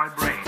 my brain.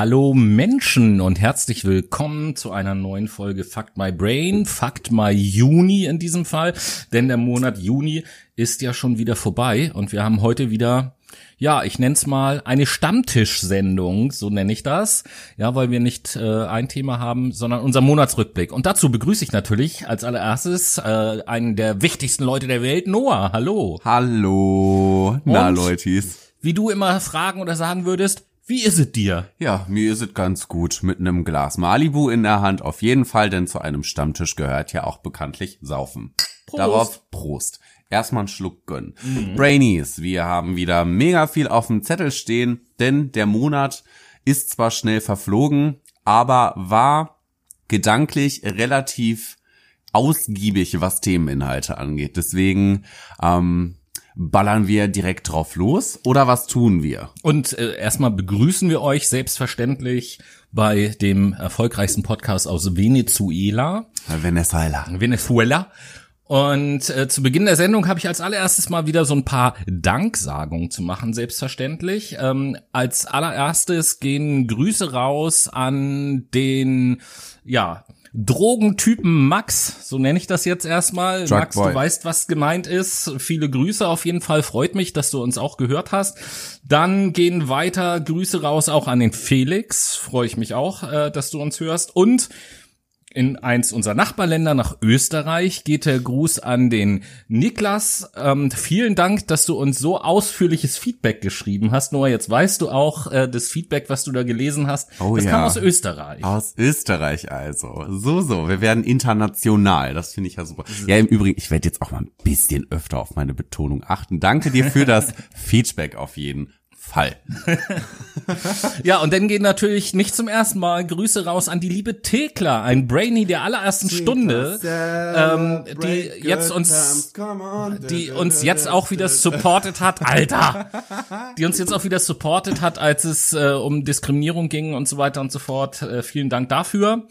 Hallo Menschen und herzlich willkommen zu einer neuen Folge Fuck My Brain, Fuck My Juni in diesem Fall, denn der Monat Juni ist ja schon wieder vorbei und wir haben heute wieder, ja, ich nenn's mal eine Stammtischsendung, so nenne ich das, ja, weil wir nicht äh, ein Thema haben, sondern unser Monatsrückblick. Und dazu begrüße ich natürlich als allererstes äh, einen der wichtigsten Leute der Welt, Noah. Hallo. Hallo, na? Leutis. Wie du immer fragen oder sagen würdest, wie ist es dir? Ja, mir ist es ganz gut mit einem Glas Malibu in der Hand auf jeden Fall, denn zu einem Stammtisch gehört ja auch bekanntlich Saufen. Prost. Darauf Prost. Erstmal einen Schluck gönnen. Brainies, wir haben wieder mega viel auf dem Zettel stehen, denn der Monat ist zwar schnell verflogen, aber war gedanklich relativ ausgiebig, was Themeninhalte angeht. Deswegen ähm, ballern wir direkt drauf los oder was tun wir? Und äh, erstmal begrüßen wir euch selbstverständlich bei dem erfolgreichsten Podcast aus Venezuela, Venezuela. Venezuela. Und äh, zu Beginn der Sendung habe ich als allererstes mal wieder so ein paar Danksagungen zu machen, selbstverständlich. Ähm, als allererstes gehen Grüße raus an den, ja, Drogentypen Max, so nenne ich das jetzt erstmal. Drug Max, Boy. du weißt, was gemeint ist. Viele Grüße auf jeden Fall. Freut mich, dass du uns auch gehört hast. Dann gehen weiter Grüße raus auch an den Felix. Freue ich mich auch, äh, dass du uns hörst. Und in eins unserer Nachbarländer nach Österreich geht der Gruß an den Niklas. Ähm, vielen Dank, dass du uns so ausführliches Feedback geschrieben hast. Noah, jetzt weißt du auch äh, das Feedback, was du da gelesen hast. Oh das ja. kam aus Österreich. Aus Österreich also. So, so. Wir werden international. Das finde ich ja super. Ja, im Übrigen, ich werde jetzt auch mal ein bisschen öfter auf meine Betonung achten. Danke dir für das Feedback auf jeden Fall. Ja, und dann gehen natürlich nicht zum ersten Mal Grüße raus an die liebe Thekla, ein Brainy der allerersten Stunde, ähm, die jetzt uns, die uns jetzt auch wieder supported hat, Alter, die uns jetzt auch wieder supported hat, als es äh, um Diskriminierung ging und so weiter und so fort. Äh, vielen Dank dafür.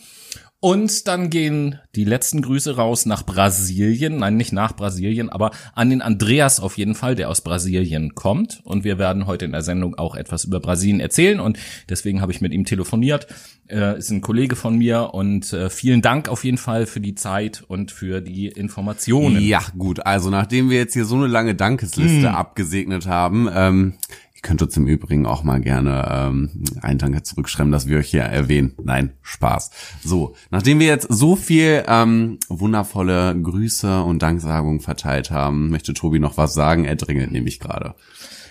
Und dann gehen die letzten Grüße raus nach Brasilien. Nein, nicht nach Brasilien, aber an den Andreas auf jeden Fall, der aus Brasilien kommt. Und wir werden heute in der Sendung auch etwas über Brasilien erzählen. Und deswegen habe ich mit ihm telefoniert. Äh, ist ein Kollege von mir. Und äh, vielen Dank auf jeden Fall für die Zeit und für die Informationen. Ja, gut. Also nachdem wir jetzt hier so eine lange Dankesliste abgesegnet haben, ähm, ihr könnt uns im Übrigen auch mal gerne ähm, einen Danke zurückschreiben, dass wir euch hier erwähnen. Nein, Spaß. So, nachdem wir jetzt so viel ähm, wundervolle Grüße und Danksagungen verteilt haben, möchte Tobi noch was sagen. Er dringelt nämlich gerade.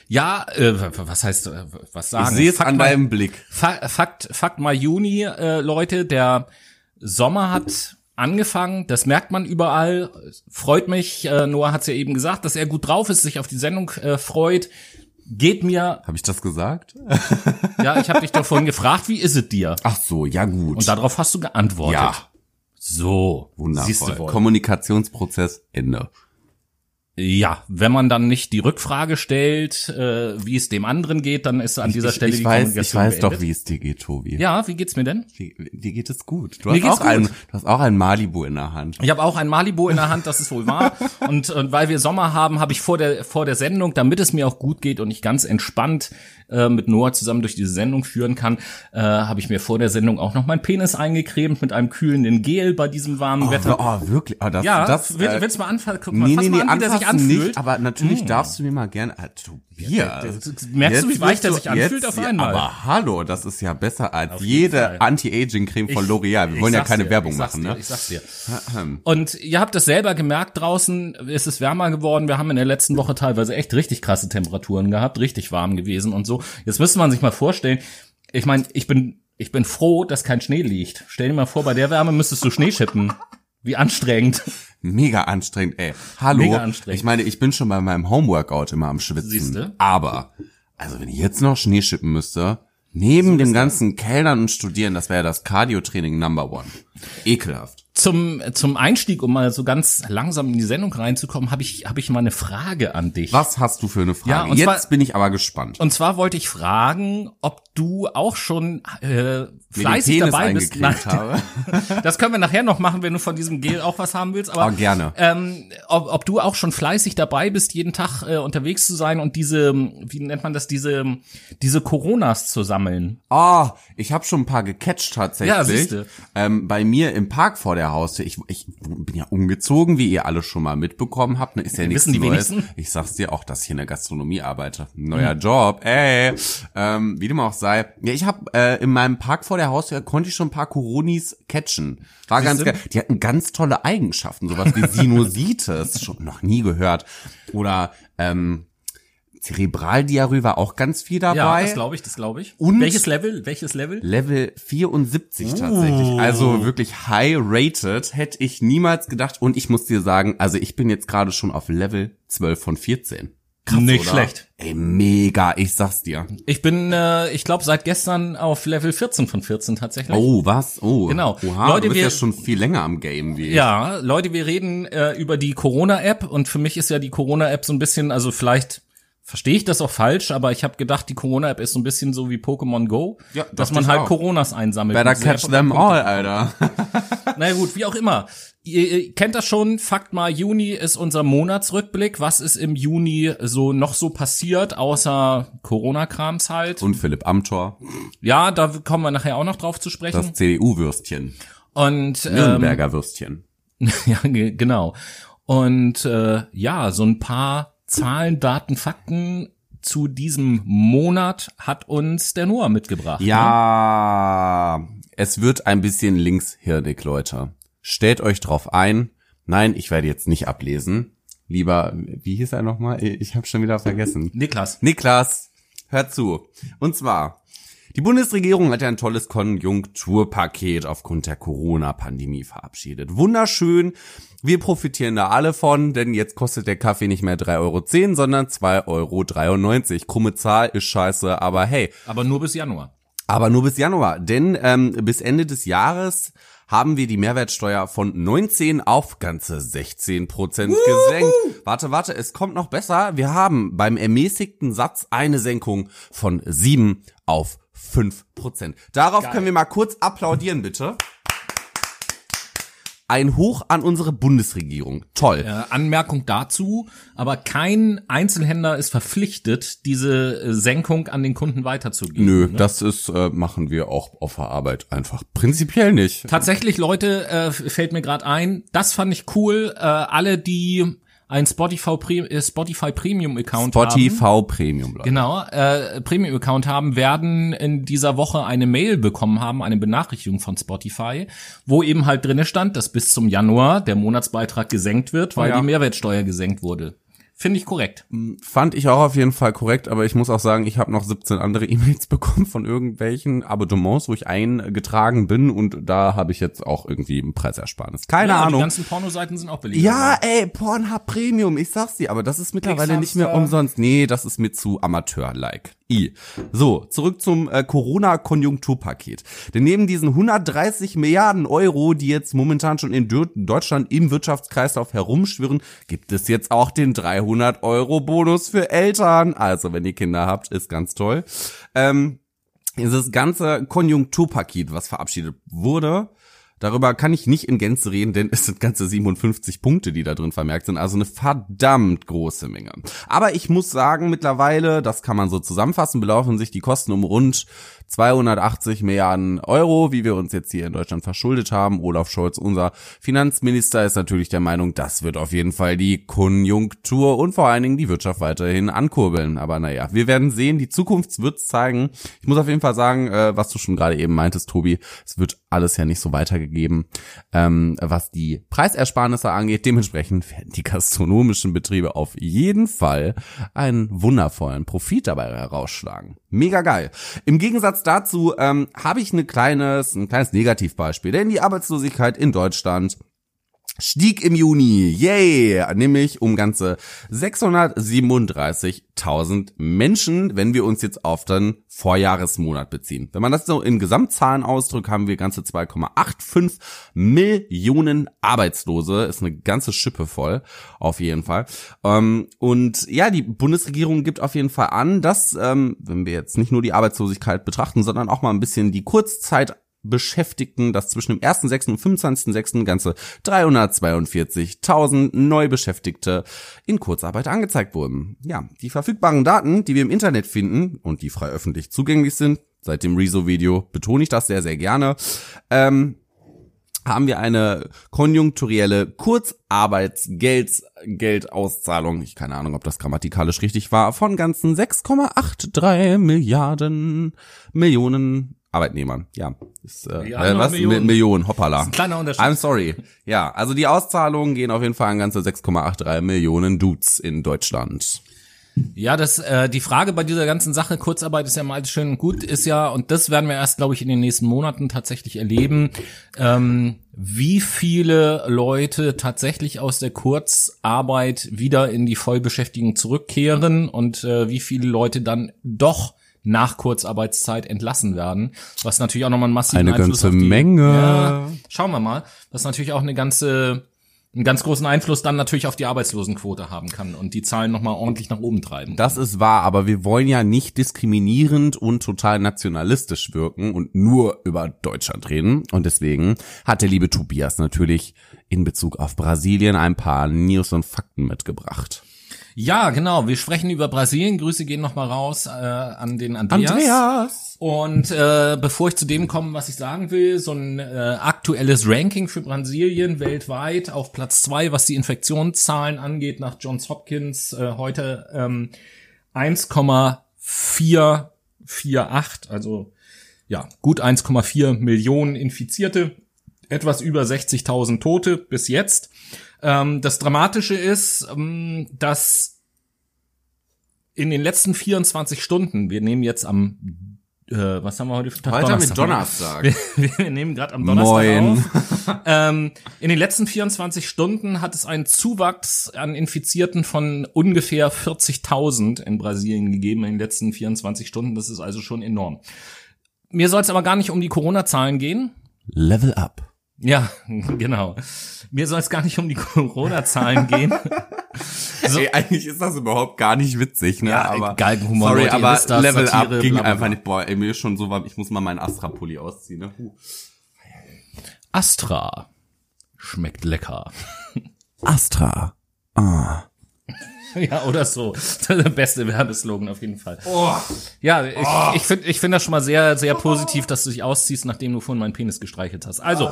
Ja, äh, was heißt, äh, was sagen? Ich sehe es an mal- deinem Blick. Fa- Fakt, Fakt mal Juni, äh, Leute, der Sommer hat angefangen, das merkt man überall, freut mich, äh, Noah hat's ja eben gesagt, dass er gut drauf ist, sich auf die Sendung äh, freut, geht mir, Habe ich das gesagt? ja, ich habe dich doch vorhin gefragt, wie ist es dir? Ach so, ja gut. Und darauf hast du geantwortet. ja, So, wundervoll. wohl. Kommunikationsprozess Ende. Ja, wenn man dann nicht die Rückfrage stellt, äh, wie es dem anderen geht, dann ist an dieser Stelle ich die weiß, ich Kommunikation weiß doch, beendet. wie es dir geht, Tobi. Ja, wie geht's mir denn? Dir geht es gut. Du Mir hast, auch Ein, gut. du hast auch ein Malibu in der Hand. Ich habe auch ein Malibu in der Hand, das ist wohl wahr. Und, und weil wir Sommer haben, habe ich vor der vor der Sendung, damit es mir auch gut geht und ich ganz entspannt äh, mit Noah zusammen durch diese Sendung führen kann, äh, habe ich mir vor der Sendung auch noch meinen Penis eingecremt mit einem kühlenden Gel bei diesem warmen Wetter. Oh, wirklich? Oh, das, Ja, das, will, äh, willst du mal anfangen? Guck mal, Nee, fass nee, mal nee, an, wie der sich anfühlt. nicht, aber natürlich darfst du mir mal gerne, äh, Ja. Merkst du, wie weich der wirst sich anfühlt jetzt- auf einmal? Aber hallo, das ist ja besser als Auf jede. Anti-Aging-Creme von L'Oreal. Wir wollen ja keine dir, Werbung machen, dir, ne? Ich sag's dir. Und ihr habt es selber gemerkt draußen, es ist wärmer geworden. Wir haben in der letzten Woche teilweise echt richtig krasse Temperaturen gehabt, richtig warm gewesen und so. Jetzt müsste man sich mal vorstellen, ich meine, ich bin, ich bin froh, dass kein Schnee liegt. Stell dir mal vor, bei der Wärme müsstest du Schnee schippen. Wie anstrengend. Mega anstrengend, ey. Hallo. Mega anstrengend. Ich meine, ich bin schon bei meinem Homeworkout immer am Schwitzen. Siehste? Aber, also wenn ich jetzt noch Schnee schippen müsste, neben dem ganzen Kellnern und Studieren, das wäre das Cardio-Training Number One. Ekelhaft. Zum, zum Einstieg, um mal so ganz langsam in die Sendung reinzukommen, habe ich, habe ich mal eine Frage an dich. Was hast du für eine Frage? Ja, und jetzt zwar- bin ich aber gespannt. Und zwar wollte ich fragen, ob du auch schon äh, fleißig dabei bist. habe. das können wir nachher noch machen, wenn du von diesem Gel auch was haben willst. Aber Oh, gerne. Ähm, ob, ob du auch schon fleißig dabei bist, jeden Tag äh, unterwegs zu sein und diese, wie nennt man das, diese, diese Coronas zu sammeln. Ah, ich habe schon ein paar gecatcht tatsächlich. Ja, siehste. Ähm, bei mir im Park vor der Haustür. Ich, ich bin ja umgezogen, wie ihr alle schon mal mitbekommen habt. Ne, Ist ja nichts wissen die Neues. wenigsten. Ich sag's dir auch, dass ich in der Gastronomie arbeite. Neuer Job, ey. Ähm, wie dem auch sei. Ja, ich habe äh, in meinem Park vor der Haustür konnte ich schon ein paar Coronis catchen. War ganz geil. Die hatten ganz tolle Eigenschaften, sowas wie Sinusitis, schon noch nie gehört. Oder ähm, Zerebraldiarrhoe war auch ganz viel dabei. Ja, das glaube ich, das glaube ich. Und- welches Level? Welches Level? Level 74 Uh. tatsächlich. Also wirklich high rated. Hätte ich niemals gedacht. Und ich muss dir sagen, also ich bin jetzt gerade schon auf Level 12 von 14. Krass, Nicht oder? schlecht. Ey, mega, ich sag's dir. Ich bin, äh, ich glaube, seit gestern auf Level 14 von 14 tatsächlich. Oh, was? Oh. Genau. Oha, Leute, du bist wir- ja schon viel länger am Game wie ich. Ja, Leute, wir reden äh, über die Corona-App und für mich ist ja die Corona-App so ein bisschen, also vielleicht verstehe ich das auch falsch, aber ich habe gedacht, die Corona-App ist so ein bisschen so wie Pokémon Go, Ja, dass man halt auch. Coronas einsammelt. Better catch them all, Alter. Na ja, gut, wie auch immer. Ihr, ihr kennt das schon, Fakt mal, Juni ist unser Monatsrückblick. Was ist im Juni so noch so passiert, außer Corona-Krams halt? Und Philipp Amthor, ja, da kommen wir nachher auch noch drauf zu sprechen. das CDU-Würstchen. und ähm, Nürnberger Würstchen. Ja, ge- genau. Und äh, ja, so ein paar Zahlen, Daten, Fakten zu diesem Monat hat uns der Noah mitgebracht. ne? Ja, es wird ein bisschen linkshirnig, Leute. Stellt euch drauf ein. Nein, ich werde jetzt nicht ablesen. Lieber, wie hieß er nochmal? Ich habe schon wieder vergessen. Niklas. Niklas, hör zu. Und zwar, die Bundesregierung hat ja ein tolles Konjunkturpaket aufgrund der Corona-Pandemie verabschiedet. Wunderschön. Wir profitieren da alle von, denn jetzt kostet der Kaffee nicht mehr 3,10 Euro, sondern 2,93 Euro. Krumme Zahl ist scheiße, aber hey, Aber nur bis Januar. aber nur bis Januar, denn ähm, bis Ende des Jahres haben wir die Mehrwertsteuer von 19 auf ganze 16 Prozent gesenkt. Warte, warte, es kommt noch besser. Wir haben beim ermäßigten Satz eine Senkung von 7 auf 5 Prozent. Darauf können wir mal kurz applaudieren, bitte. Ein Hoch an unsere Bundesregierung. Toll. Äh, Anmerkung dazu, aber kein Einzelhändler ist verpflichtet, diese äh, Senkung an den Kunden weiterzugeben. Nö, ne? das ist, äh, machen wir auch auf der Arbeit einfach prinzipiell nicht. Tatsächlich, Leute, äh, fällt mir gerade ein, das fand ich cool. Äh, alle, die ein Spotify, Pre äh, Spotify Premium Account haben. Spotify Premium, Leute. Genau, äh, Premium-Account haben, werden in dieser Woche eine Mail bekommen haben, eine Benachrichtigung von Spotify, wo eben halt drinne stand, dass bis zum Januar der Monatsbeitrag gesenkt wird, weil Oh ja. die Mehrwertsteuer gesenkt wurde. Finde ich korrekt. Fand ich auch auf jeden Fall korrekt, aber ich muss auch sagen, ich habe noch 17 andere E-Mails bekommen von irgendwelchen Abonnements, wo ich eingetragen bin und da habe ich jetzt auch irgendwie ein Preisersparnis. Keine ja, Die Ahnung. ganzen Pornoseiten sind auch belegt. Ja, ey, Pornhub Premium, ich sag's dir, aber das ist mittlerweile nicht mehr umsonst. Nee, das ist mir zu Amateur-like. I. So, zurück zum äh, Corona-Konjunkturpaket. Denn neben diesen 130 Milliarden Euro, die jetzt momentan schon in Deutschland im Wirtschaftskreislauf herumschwirren, gibt es jetzt auch den 300 Euro Bonus für Eltern. Also, wenn ihr Kinder habt, ist ganz toll. Ähm, dieses ganze Konjunkturpaket, was verabschiedet wurde, Darüber kann ich nicht in Gänze reden, denn es sind ganze 57 Punkte, die da drin vermerkt sind. Also eine verdammt große Menge. Aber ich muss sagen, mittlerweile, das kann man so zusammenfassen, belaufen sich die Kosten um rund 280 Milliarden Euro, wie wir uns jetzt hier in Deutschland verschuldet haben. Olaf Scholz, unser Finanzminister, ist natürlich der Meinung, das wird auf jeden Fall die Konjunktur und vor allen Dingen die Wirtschaft weiterhin ankurbeln. Aber naja, wir werden sehen, die Zukunft wird zeigen. Ich muss auf jeden Fall sagen, äh, was du schon gerade eben meintest, Tobi, es wird alles ja nicht so weitergegeben, ähm, was die Preisersparnisse angeht. Dementsprechend werden die gastronomischen Betriebe auf jeden Fall einen wundervollen Profit dabei herausschlagen. Mega geil. Im Gegensatz dazu ähm, habe ich eine kleines, ein kleines Negativbeispiel, denn die Arbeitslosigkeit in Deutschland stieg im Juni, yay, nämlich um ganze 637.000 Menschen, wenn wir uns jetzt auf den Vorjahresmonat beziehen. Wenn man das so in Gesamtzahlen ausdrückt, haben wir ganze 2,85 Millionen Arbeitslose, ist eine ganze Schippe voll, auf jeden Fall. Ähm, und ja, die Bundesregierung gibt auf jeden Fall an, dass, ähm, wenn wir jetzt nicht nur die Arbeitslosigkeit betrachten, sondern auch mal ein bisschen die Kurzzeit Beschäftigten, dass zwischen dem 1.6. und 25.6. ganze 342.000 Neubeschäftigte in Kurzarbeit angezeigt wurden. Ja, die verfügbaren Daten, die wir im Internet finden und die frei öffentlich zugänglich sind, seit dem Rezo-Video betone ich das sehr, sehr gerne, ähm, haben wir eine konjunkturelle Kurzarbeitsgeldauszahlung, ich keine Ahnung, ob das grammatikalisch richtig war, von ganzen 6,83 Milliarden Millionen Arbeitnehmern. Ja, ist, äh, Ja, äh, was? Millionen. Millionen. Hoppala. ein kleiner Unterschied. I'm sorry. Ja, also die Auszahlungen gehen auf jeden Fall an ganze 6,83 Millionen Dudes in Deutschland. Ja, das äh, die Frage bei dieser ganzen Sache Kurzarbeit ist ja mal schön und gut ist ja und das werden wir erst glaube ich in den nächsten Monaten tatsächlich erleben, ähm, wie viele Leute tatsächlich aus der Kurzarbeit wieder in die Vollbeschäftigung zurückkehren und äh, wie viele Leute dann doch nach Kurzarbeitszeit entlassen werden, was natürlich auch nochmal einen massiven Eine Einfluss ganze auf die, Menge. Ja, schauen wir mal, was natürlich auch eine ganze einen ganz großen Einfluss dann natürlich auf die Arbeitslosenquote haben kann und die Zahlen nochmal ordentlich nach oben treiben. Das ist wahr, aber wir wollen ja nicht diskriminierend und total nationalistisch wirken und nur über Deutschland reden. Und deswegen hat der liebe Tobias natürlich in Bezug auf Brasilien ein paar News und Fakten mitgebracht. Ja, genau. Wir sprechen über Brasilien. Grüße gehen nochmal raus äh, an den Andreas. Und äh, bevor ich zu dem komme, was ich sagen will, so ein äh, aktuelles Ranking für Brasilien weltweit auf Platz zwei, was die Infektionszahlen angeht, nach Johns Hopkins äh, heute ähm, 1,448, also ja, gut 1,4 Millionen Infizierte, etwas über 60.000 Tote bis jetzt. Ähm, das Dramatische ist, ähm, dass in den letzten 24 Stunden, wir nehmen jetzt am, äh, was haben wir heute für Tag? Heute mit Donnerstag. Wir, wir nehmen gerade am Donnerstag Moin. auf. ähm, in den letzten 24 Stunden hat es einen Zuwachs an Infizierten von ungefähr 40.000 in Brasilien gegeben in den letzten 24 Stunden. Das ist also schon enorm. Mir soll es aber gar nicht um die Corona-Zahlen gehen. Level up. Ja, genau. Mir soll es gar nicht um die Corona-Zahlen gehen. So. Ey, eigentlich ist das überhaupt gar nicht witzig, ne? Ja, aber Galgenhumor, sorry, aber das, Level Satire, up ging einfach nicht. Boah, ey, mir ist schon so warm. Ich muss mal meinen Astra-Pulli ausziehen, ne? Huh. Astra schmeckt lecker. Astra. Ah. Ja, oder so. Der beste Werbeslogan auf jeden Fall. Ja, ich, ich finde ich find das schon mal sehr, sehr positiv, dass du dich ausziehst, nachdem du vorhin meinen Penis gestreichelt hast. Also,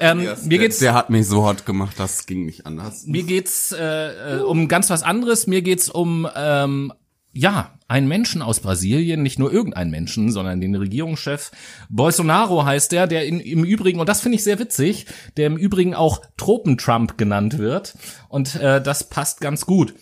ähm, mir geht's, Der hat mich so hot gemacht, das ging nicht anders. mir geht's äh, äh, um ganz was anderes. Mir geht's um ähm, ja einen Menschen aus Brasilien, nicht nur irgendeinen Menschen, sondern den Regierungschef Bolsonaro heißt der, der in, im Übrigen und das finde ich sehr witzig, der im Übrigen auch Tropen-Trump genannt wird und äh, das passt ganz gut.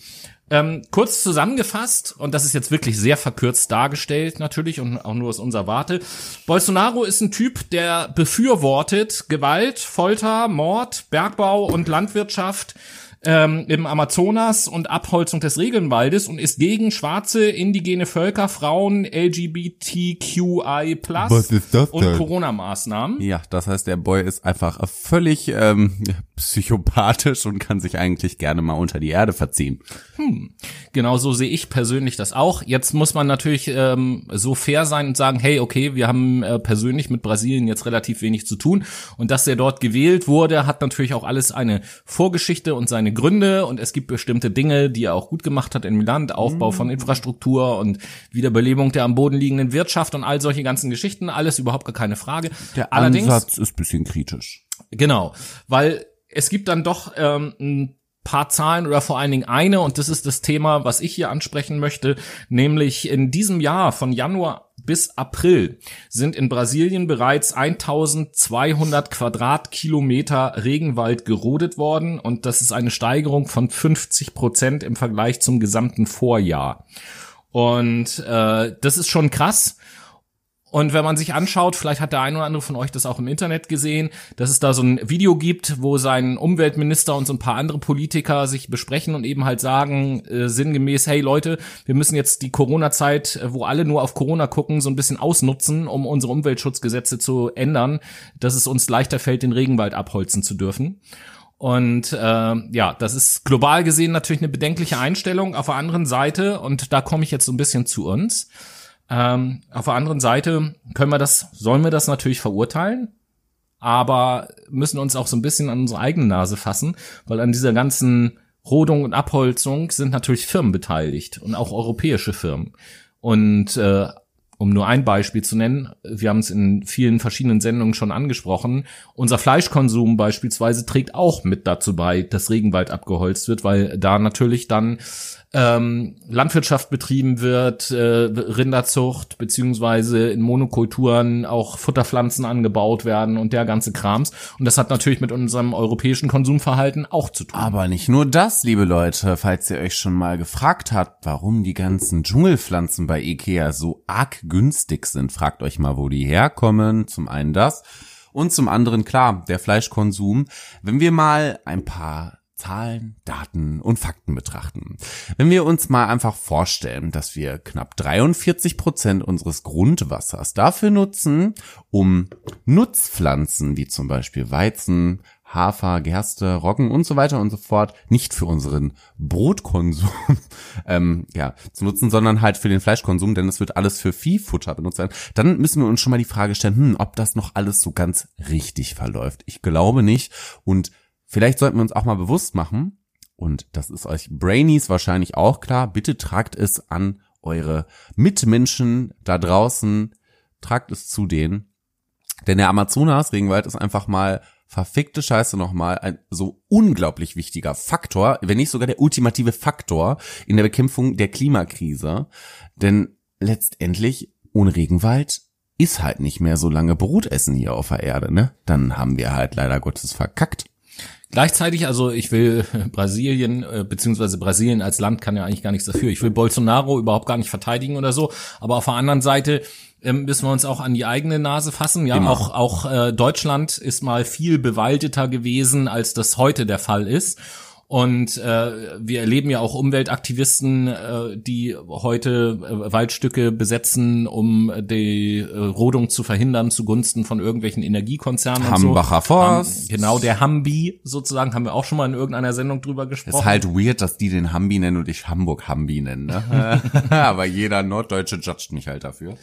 Ähm, kurz zusammengefasst, und das ist jetzt wirklich sehr verkürzt dargestellt natürlich und auch nur aus unserer Warte. Bolsonaro ist ein Typ, der befürwortet Gewalt, Folter, Mord, Bergbau und Landwirtschaft ähm, im Amazonas und Abholzung des Regenwaldes und ist gegen schwarze, indigene Völker, Frauen, LGBTQI+, Was ist das und? Corona-Maßnahmen. Ja, das heißt, der Boy ist einfach völlig ähm, psychopathisch und kann sich eigentlich gerne mal unter die Erde verziehen. Genau so sehe ich persönlich das auch. Jetzt muss man natürlich ähm, so fair sein und sagen, hey, okay, wir haben äh, persönlich mit Brasilien jetzt relativ wenig zu tun. Und dass er dort gewählt wurde, hat natürlich auch alles eine Vorgeschichte und seine Gründe. Und es gibt bestimmte Dinge, die er auch gut gemacht hat im Land. Aufbau von Infrastruktur und Wiederbelebung der am Boden liegenden Wirtschaft und all solche ganzen Geschichten. Alles überhaupt gar keine Frage. Der Allerdings, Ansatz ist bisschen kritisch. Genau, weil es gibt dann doch ähm, ein paar Zahlen oder vor allen Dingen eine und das ist das Thema, was ich hier ansprechen möchte, nämlich in diesem Jahr von Januar bis April sind in Brasilien bereits 1200 Quadratkilometer Regenwald gerodet worden und das ist eine Steigerung von 50 Prozent im Vergleich zum gesamten Vorjahr. Und äh, das ist schon krass. Und wenn man sich anschaut, vielleicht hat der ein oder andere von euch das auch im Internet gesehen, dass es da so ein Video gibt, wo sein Umweltminister und so ein paar andere Politiker sich besprechen und eben halt sagen, äh, sinngemäß, hey Leute, wir müssen jetzt die Corona-Zeit, äh, wo alle nur auf Corona gucken, so ein bisschen ausnutzen, um unsere Umweltschutzgesetze zu ändern, dass es uns leichter fällt, den Regenwald abholzen zu dürfen. Und äh, ja, das ist global gesehen natürlich eine bedenkliche Einstellung. Auf der anderen Seite, und da komme ich jetzt so ein bisschen zu uns, ähm, auf der anderen Seite können wir das, sollen wir das natürlich verurteilen, aber müssen uns auch so ein bisschen an unsere eigene Nase fassen, weil an dieser ganzen Rodung und Abholzung sind natürlich Firmen beteiligt und auch europäische Firmen. Und äh, um nur ein Beispiel zu nennen, wir haben es in vielen verschiedenen Sendungen schon angesprochen, unser Fleischkonsum beispielsweise trägt auch mit dazu bei, dass Regenwald abgeholzt wird, weil da natürlich dann ähm, Landwirtschaft betrieben wird, äh, Rinderzucht, beziehungsweise in Monokulturen auch Futterpflanzen angebaut werden und der ganze Krams. Und das hat natürlich mit unserem europäischen Konsumverhalten auch zu tun. Aber nicht nur das, liebe Leute, falls ihr euch schon mal gefragt habt, warum die ganzen Dschungelpflanzen bei Ikea so arg günstig sind, fragt euch mal, wo die herkommen. Zum einen das. Und zum anderen, klar, der Fleischkonsum. Wenn wir mal ein paar Zahlen, Daten und Fakten betrachten. Wenn wir uns mal einfach vorstellen, dass wir knapp 43 Prozent unseres Grundwassers dafür nutzen, um Nutzpflanzen wie zum Beispiel Weizen, Hafer, Gerste, Roggen und so weiter und so fort nicht für unseren Brotkonsum ähm, ja, zu nutzen, sondern halt für den Fleischkonsum, denn es wird alles für Viehfutter benutzt werden, dann müssen wir uns schon mal die Frage stellen, hm, ob das noch alles so ganz richtig verläuft. Ich glaube nicht. Und vielleicht sollten wir uns auch mal bewusst machen, und das ist euch Brainies wahrscheinlich auch klar, bitte tragt es an eure Mitmenschen da draußen, tragt es zu denen, denn der Amazonas-Regenwald ist einfach mal verfickte Scheiße nochmal ein so unglaublich wichtiger Faktor, wenn nicht sogar der ultimative Faktor in der Bekämpfung der Klimakrise. Denn letztendlich ohne Regenwald ist halt nicht mehr so lange Brotessen hier auf der Erde, ne? Dann haben wir halt leider Gottes verkackt. Gleichzeitig, also ich will Brasilien, äh, beziehungsweise Brasilien als Land kann ja eigentlich gar nichts dafür. Ich will Bolsonaro überhaupt gar nicht verteidigen oder so. Aber auf der anderen Seite ähm, müssen wir uns auch an die eigene Nase fassen. Ja, Immer. auch, auch äh, Deutschland ist mal viel bewaldeter gewesen, als das heute der Fall ist. Und äh, wir erleben ja auch Umweltaktivisten, äh, die heute äh, Waldstücke besetzen, um die äh, Rodung zu verhindern zugunsten von irgendwelchen Energiekonzernen. Hambacher so. Forst. Ham, genau, der Hambi sozusagen, haben wir auch schon mal in irgendeiner Sendung drüber gesprochen. Ist halt weird, dass die den Hambi nennen und ich Hamburg Hambi nenne, ne? Aber jeder Norddeutsche judgt mich halt dafür.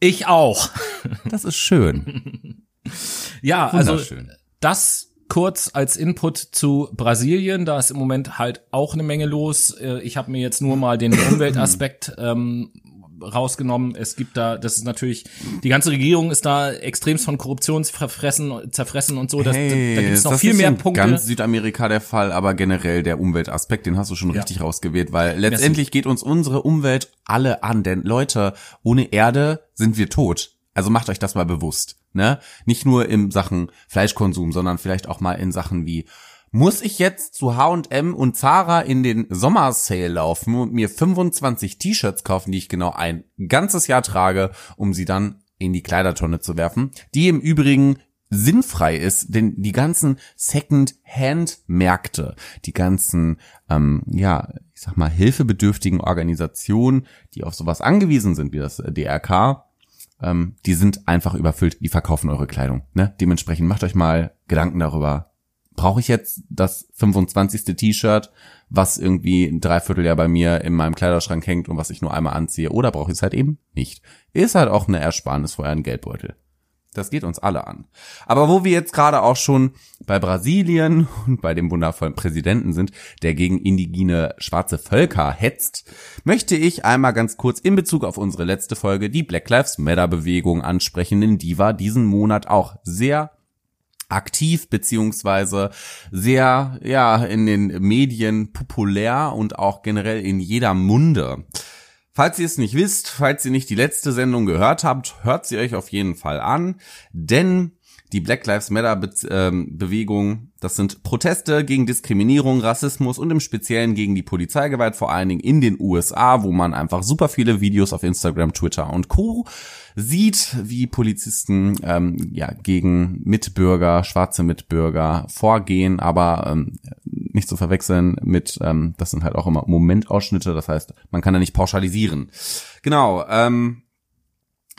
ich auch. Das ist schön. Ja, also das kurz als Input zu Brasilien. Da ist im Moment halt auch eine Menge los. Äh, Ich habe mir jetzt nur mal den Umweltaspekt ähm, rausgenommen. Es gibt da, das ist natürlich, die ganze Regierung ist da extremst von Korruption zerfressen, zerfressen und so. Das, Hey, da gibt es noch das viel ist mehr Punkte. ganz Südamerika der Fall, aber generell der Umweltaspekt, den hast du schon Ja. richtig rausgewählt, weil letztendlich geht uns unsere Umwelt alle an, denn Leute, ohne Erde sind wir tot. Also macht euch das mal bewusst, ne? Nicht nur in Sachen Fleischkonsum, sondern vielleicht auch mal in Sachen wie muss ich jetzt zu H&M und Zara in den Sommersale laufen und mir 25 T-Shirts kaufen, die ich genau ein ganzes Jahr trage, um sie dann in die Kleidertonne zu werfen, die im Übrigen sinnfrei ist, denn die ganzen Second-Hand-Märkte, die ganzen, ähm, ja, ich sag mal, hilfebedürftigen Organisationen, die auf sowas angewiesen sind, wie das DRK, ähm, die sind einfach überfüllt, die verkaufen eure Kleidung. Ne? Dementsprechend macht euch mal Gedanken darüber, brauche ich jetzt das 25. T-Shirt, was irgendwie ein Dreivierteljahr bei mir in meinem Kleiderschrank hängt und was ich nur einmal anziehe, oder brauche ich es halt eben nicht. Ist halt auch eine Ersparnis für euren Geldbeutel. Das geht uns alle an. Aber wo wir jetzt gerade auch schon bei Brasilien und bei dem wundervollen Präsidenten sind, der gegen indigene schwarze Völker hetzt, möchte ich einmal ganz kurz in Bezug auf unsere letzte Folge die Black Lives Matter Bewegung ansprechen, denn die war diesen Monat auch sehr aktiv beziehungsweise sehr ja in den Medien populär und auch generell in jeder Munde. Falls ihr es nicht wisst, falls ihr nicht die letzte Sendung gehört habt, hört sie euch auf jeden Fall an, denn die Black Lives Matter ähm, Bewegung, das sind Proteste gegen Diskriminierung, Rassismus und im Speziellen gegen die Polizeigewalt, vor allen Dingen in den USA, wo man einfach super viele Videos auf Instagram, Twitter und Co. sieht, wie Polizisten ähm, ja gegen Mitbürger, schwarze Mitbürger vorgehen, aber ähm, nicht zu verwechseln mit, ähm, das sind halt auch immer Momentausschnitte, das heißt, man kann da nicht pauschalisieren. Genau, ähm,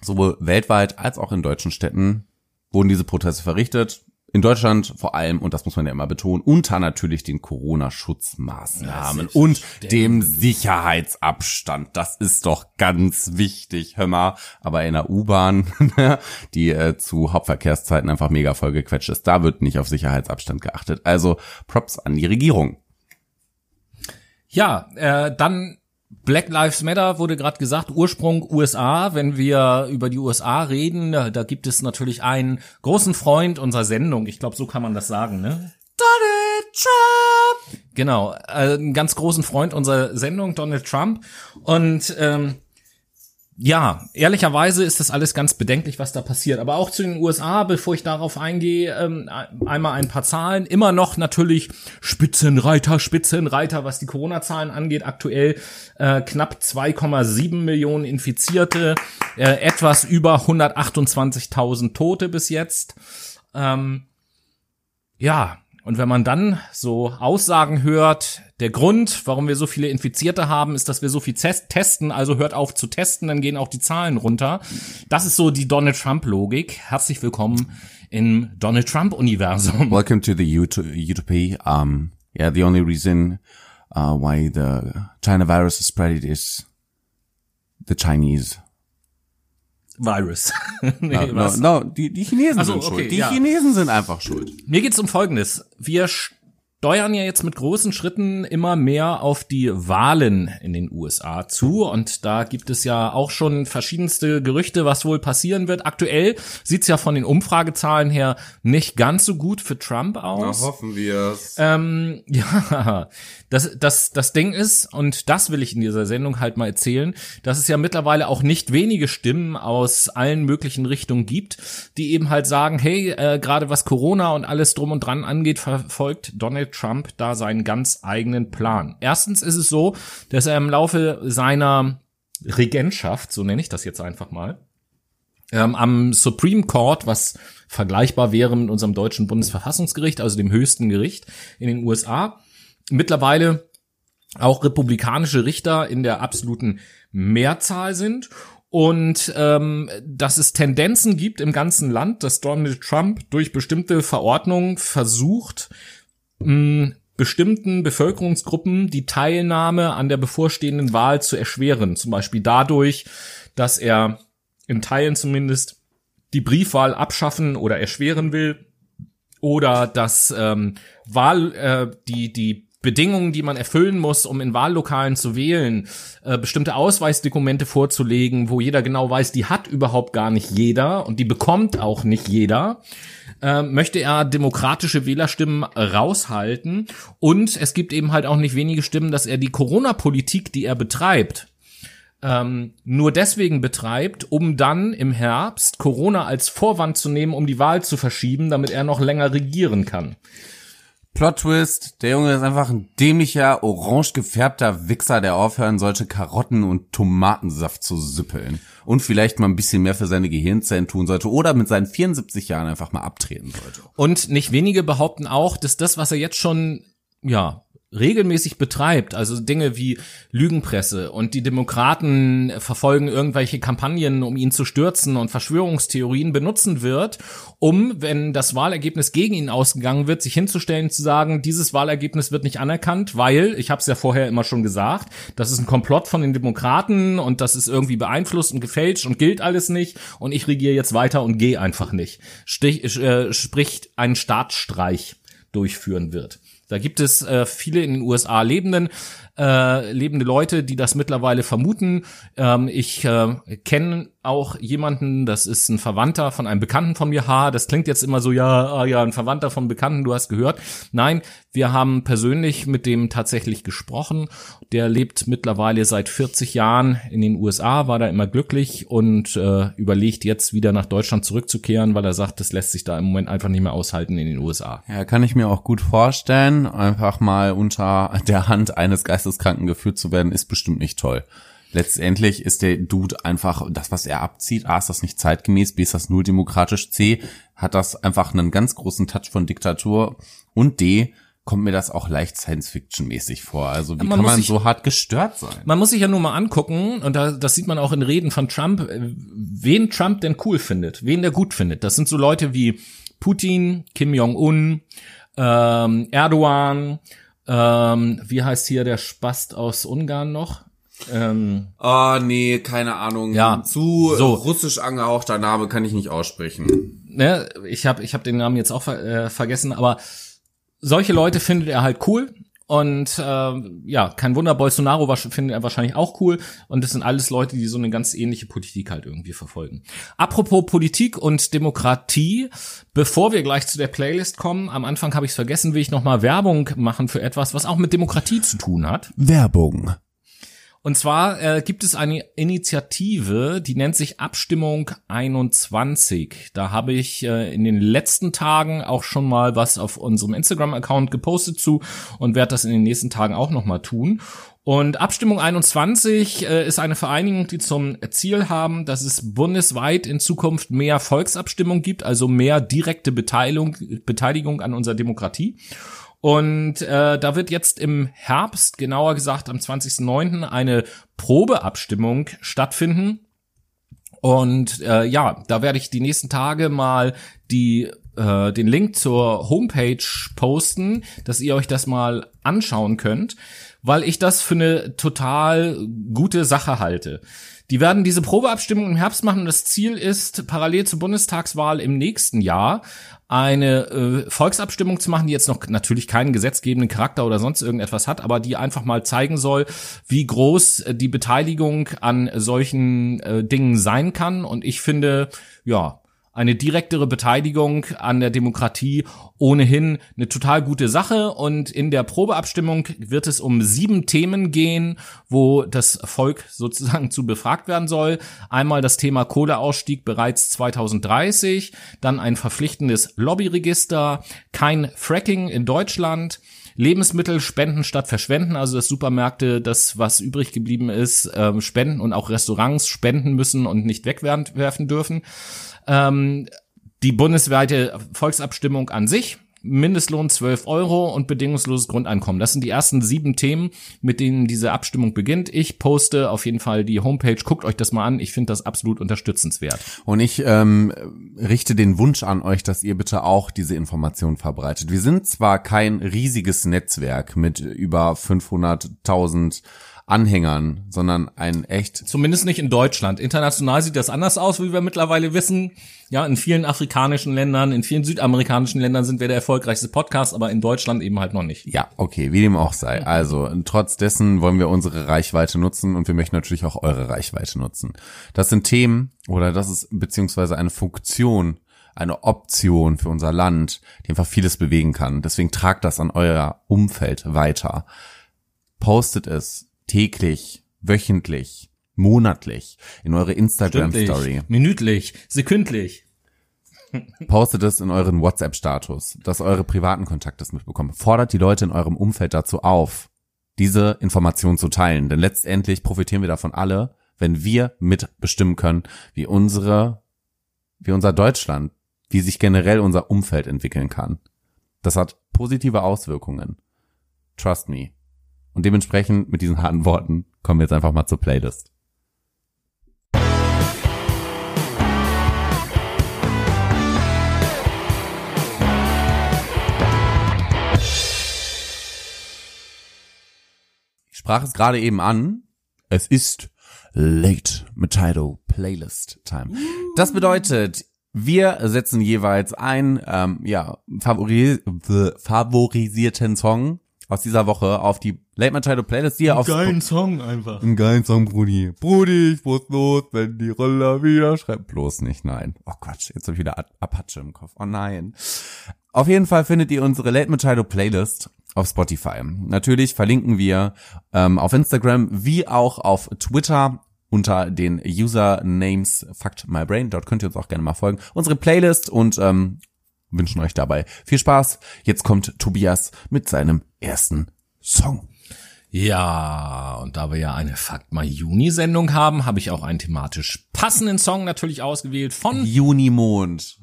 sowohl weltweit als auch in deutschen Städten wurden diese Proteste verrichtet in Deutschland vor allem, und das muss man ja immer betonen, unter natürlich den Corona-Schutzmaßnahmen und dem Sicherheitsabstand. Das ist doch ganz wichtig, hör mal. Aber in der U-Bahn, die äh, zu Hauptverkehrszeiten einfach mega vollgequetscht ist, da wird nicht auf Sicherheitsabstand geachtet. Also Props an die Regierung. Ja, äh, dann Black Lives Matter wurde gerade gesagt, Ursprung USA. Wenn wir über die USA reden, da gibt es natürlich einen großen Freund unserer Sendung. Ich glaube, so kann man das sagen, ne? Donald Trump. Genau, äh, einen ganz großen Freund unserer Sendung, Donald Trump. Und ähm, ja, ehrlicherweise ist das alles ganz bedenklich, was da passiert. Aber auch zu den USA, bevor ich darauf eingehe, ähm, einmal ein paar Zahlen. Immer noch natürlich Spitzenreiter, Spitzenreiter, was die Corona-Zahlen angeht. Aktuell äh, knapp 2,7 Millionen Infizierte, äh, etwas über 128.000 Tote bis jetzt. Ähm, ja, und wenn man dann so Aussagen hört, der Grund, warum wir so viele Infizierte haben, ist, dass wir so viel testen, also hört auf zu testen, dann gehen auch die Zahlen runter. Das ist so die Donald Trump-Logik. Herzlich willkommen im Donald Trump-Universum. Welcome to the Utopia. Um, yeah, the only reason uh, why the China virus is spread is the Chinese Virus. nee, no, no, no, die, die Chinesen also, sind okay, schuld. Die ja. Chinesen sind einfach schuld. Mir geht's um Folgendes. Wir steuern ja jetzt mit großen Schritten immer mehr auf die Wahlen in den USA zu. Und da gibt es ja auch schon verschiedenste Gerüchte, was wohl passieren wird. Aktuell sieht's ja von den Umfragezahlen her nicht ganz so gut für Trump aus. Na, hoffen wir's. Ähm, ja, das, das, das Ding ist, und das will ich in dieser Sendung halt mal erzählen, dass es ja mittlerweile auch nicht wenige Stimmen aus allen möglichen Richtungen gibt, die eben halt sagen, hey, äh, gerade was Corona und alles drum und dran angeht, verfolgt Donald Trump da seinen ganz eigenen Plan. Erstens ist es so, dass er im Laufe seiner Regentschaft, so nenne ich das jetzt einfach mal, ähm, am Supreme Court, was vergleichbar wäre mit unserem deutschen Bundesverfassungsgericht, also dem höchsten Gericht in den USA, mittlerweile auch republikanische Richter in der absoluten Mehrzahl sind und ähm, dass es Tendenzen gibt im ganzen Land, dass Donald Trump durch bestimmte Verordnungen versucht, mh, bestimmten Bevölkerungsgruppen die Teilnahme an der bevorstehenden Wahl zu erschweren. Zum Beispiel dadurch, dass er in Teilen zumindest die Briefwahl abschaffen oder erschweren will oder dass ähm, Wahl äh, die die Bedingungen, die man erfüllen muss, um in Wahllokalen zu wählen, äh, bestimmte Ausweisdokumente vorzulegen, wo jeder genau weiß, die hat überhaupt gar nicht jeder und die bekommt auch nicht jeder äh, möchte er demokratische Wählerstimmen raushalten. Und es gibt eben halt auch nicht wenige Stimmen, dass er die Corona-Politik, die er betreibt, ähm, nur deswegen betreibt, um dann im Herbst Corona als Vorwand zu nehmen, um die Wahl zu verschieben, damit er noch länger regieren kann. Plot Twist, der Junge ist einfach ein dämlicher, orange gefärbter Wichser, der aufhören sollte, Karotten und Tomatensaft zu süppeln. Und vielleicht mal ein bisschen mehr für seine Gehirnzellen tun sollte oder mit seinen 74 Jahren einfach mal abtreten sollte. Und nicht wenige behaupten auch, dass das, was er jetzt schon, ja, regelmäßig betreibt, also Dinge wie Lügenpresse und die Demokraten verfolgen irgendwelche Kampagnen, um ihn zu stürzen und Verschwörungstheorien benutzen wird, um, wenn das Wahlergebnis gegen ihn ausgegangen wird, sich hinzustellen zu sagen, dieses Wahlergebnis wird nicht anerkannt, weil, ich habe es ja vorher immer schon gesagt, das ist ein Komplott von den Demokraten und das ist irgendwie beeinflusst und gefälscht und gilt alles nicht und ich regiere jetzt weiter und gehe einfach nicht. Stich, äh, spricht einen Staatsstreich durchführen wird. Da gibt es äh, viele in den USA lebenden äh, lebende Leute, die das mittlerweile vermuten. Ähm, ich äh, kenne auch jemanden, das ist ein Verwandter von einem Bekannten von mir. Ha, das klingt jetzt immer so, ja, ah, ja, ein Verwandter von Bekannten, du hast gehört. Nein, wir haben persönlich mit dem tatsächlich gesprochen. Der lebt mittlerweile seit 40 Jahren in den USA, war da immer glücklich und äh, überlegt jetzt wieder nach Deutschland zurückzukehren, weil er sagt, das lässt sich da im Moment einfach nicht mehr aushalten in den USA. Ja, kann ich mir auch gut vorstellen. Einfach mal unter der Hand eines Geisteskranken geführt zu werden, ist bestimmt nicht toll. Letztendlich ist der Dude einfach, das, was er abzieht, A, ist das nicht zeitgemäß, B, ist das null demokratisch, C, hat das einfach einen ganz großen Touch von Diktatur und D, kommt mir das auch leicht Science-Fiction-mäßig vor. Also wie man kann man sich- so hart gestört sein? Man muss sich ja nur mal angucken, und da, das sieht man auch in Reden von Trump, äh, wen Trump denn cool findet, wen der gut findet. Das sind so Leute wie Putin, Kim Jong-un, ähm, Erdogan, ähm, wie heißt hier der Spast aus Ungarn noch? Ähm, Oh, nee, keine Ahnung. Ja, Zu so. russisch angehauchter Name kann ich nicht aussprechen. ne, ich habe ich hab den Namen jetzt auch ver äh, vergessen, aber solche Leute findet er halt cool. Und ähm, ja, kein Wunder, Bolsonaro findet er wahrscheinlich auch cool. Und das sind alles Leute, die so eine ganz ähnliche Politik halt irgendwie verfolgen. Apropos Politik und Demokratie, bevor wir gleich zu der Playlist kommen, am Anfang habe ich es vergessen, will ich nochmal Werbung machen für etwas, was auch mit Demokratie zu tun hat. Werbung. Und zwar äh, gibt es eine Initiative, die nennt sich Abstimmung 21. Da habe ich äh, in den letzten Tagen auch schon mal was auf unserem Instagram-Account gepostet zu und werde das in den nächsten Tagen auch noch mal tun. Und Abstimmung 21 äh, ist eine Vereinigung, die zum Ziel haben, dass es bundesweit in Zukunft mehr Volksabstimmung gibt, also mehr direkte Beteiligung, Beteiligung an unserer Demokratie. Und äh, da wird jetzt im Herbst, genauer gesagt am 20.09., eine Probeabstimmung stattfinden. Und äh, ja, da werde ich die nächsten Tage mal die äh, den Link zur Homepage posten, dass ihr euch das mal anschauen könnt, weil ich das für eine total gute Sache halte. Die werden diese Probeabstimmung im Herbst machen das Ziel ist, parallel zur Bundestagswahl im nächsten Jahr eine äh, Volksabstimmung zu machen, die jetzt noch natürlich keinen gesetzgebenden Charakter oder sonst irgendetwas hat, aber die einfach mal zeigen soll, wie groß äh, die Beteiligung an solchen äh, Dingen sein kann. Und ich finde, ja, eine direktere Beteiligung an der Demokratie ohnehin eine total gute Sache. Und in der Probeabstimmung wird es um sieben Themen gehen, wo das Volk sozusagen zu befragt werden soll. Einmal das Thema Kohleausstieg bereits 2030, dann ein verpflichtendes Lobbyregister, kein Fracking in Deutschland, Lebensmittel spenden statt verschwenden, also dass Supermärkte das, was übrig geblieben ist, ähm, spenden und auch Restaurants spenden müssen und nicht wegwerfen dürfen. Ähm, die bundesweite Volksabstimmung an sich, Mindestlohn 12 Euro und bedingungsloses Grundeinkommen. Das sind die ersten sieben Themen, mit denen diese Abstimmung beginnt. Ich poste auf jeden Fall die Homepage. Guckt euch das mal an. Ich finde das absolut unterstützenswert. Und ich ähm, richte den Wunsch an euch, dass ihr bitte auch diese Information verbreitet. Wir sind zwar kein riesiges Netzwerk mit über 500.000 Anhängern, sondern ein echt Zumindest nicht in Deutschland. International sieht das anders aus, wie wir mittlerweile wissen. Ja, in vielen afrikanischen Ländern, in vielen südamerikanischen Ländern sind wir der erfolgreichste Podcast, aber in Deutschland eben halt noch nicht. Ja, okay, wie dem auch sei. Also, trotz dessen wollen wir unsere Reichweite nutzen und wir möchten natürlich auch eure Reichweite nutzen. Das sind Themen oder das ist beziehungsweise eine Funktion, eine Option für unser Land, die einfach vieles bewegen kann. Deswegen tragt das an euer Umfeld weiter. Postet es täglich, wöchentlich, monatlich in eure Instagram-Story. minütlich, sekündlich. Postet es in euren WhatsApp-Status, dass eure privaten Kontakte es mitbekommen. Fordert die Leute in eurem Umfeld dazu auf, diese Information zu teilen. Denn letztendlich profitieren wir davon alle, wenn wir mitbestimmen können, wie unsere, wie unser Deutschland, wie sich generell unser Umfeld entwickeln kann. Das hat positive Auswirkungen. Trust me. Und dementsprechend mit diesen harten Worten kommen wir jetzt einfach mal zur Playlist. Ich sprach es gerade eben an. Es ist Late Machado Playlist Time. Das bedeutet, wir setzen jeweils ein, ähm, ja, favori favorisierten Song aus dieser Woche auf die Late Machado Playlist, die ihr auf Song einfach. einen geilen Song, Brudi. Brudi, ich muss los, wenn die Roller wieder schreibt. Bloß nicht, nein. Oh Quatsch, jetzt habe ich wieder Apache im Kopf. Oh nein. Auf jeden Fall findet ihr unsere Late Machado Playlist auf Spotify. Natürlich verlinken wir ähm, auf Instagram wie auch auf Twitter unter den Usernames Fact My Brain. Dort könnt ihr uns auch gerne mal folgen. Unsere Playlist und ähm, wünschen euch dabei viel Spaß. Jetzt kommt Tobias mit seinem ersten Song. Ja, und da wir ja eine Fakt mal Juni-Sendung haben, habe ich auch einen thematisch passenden Song natürlich ausgewählt von. Junimond.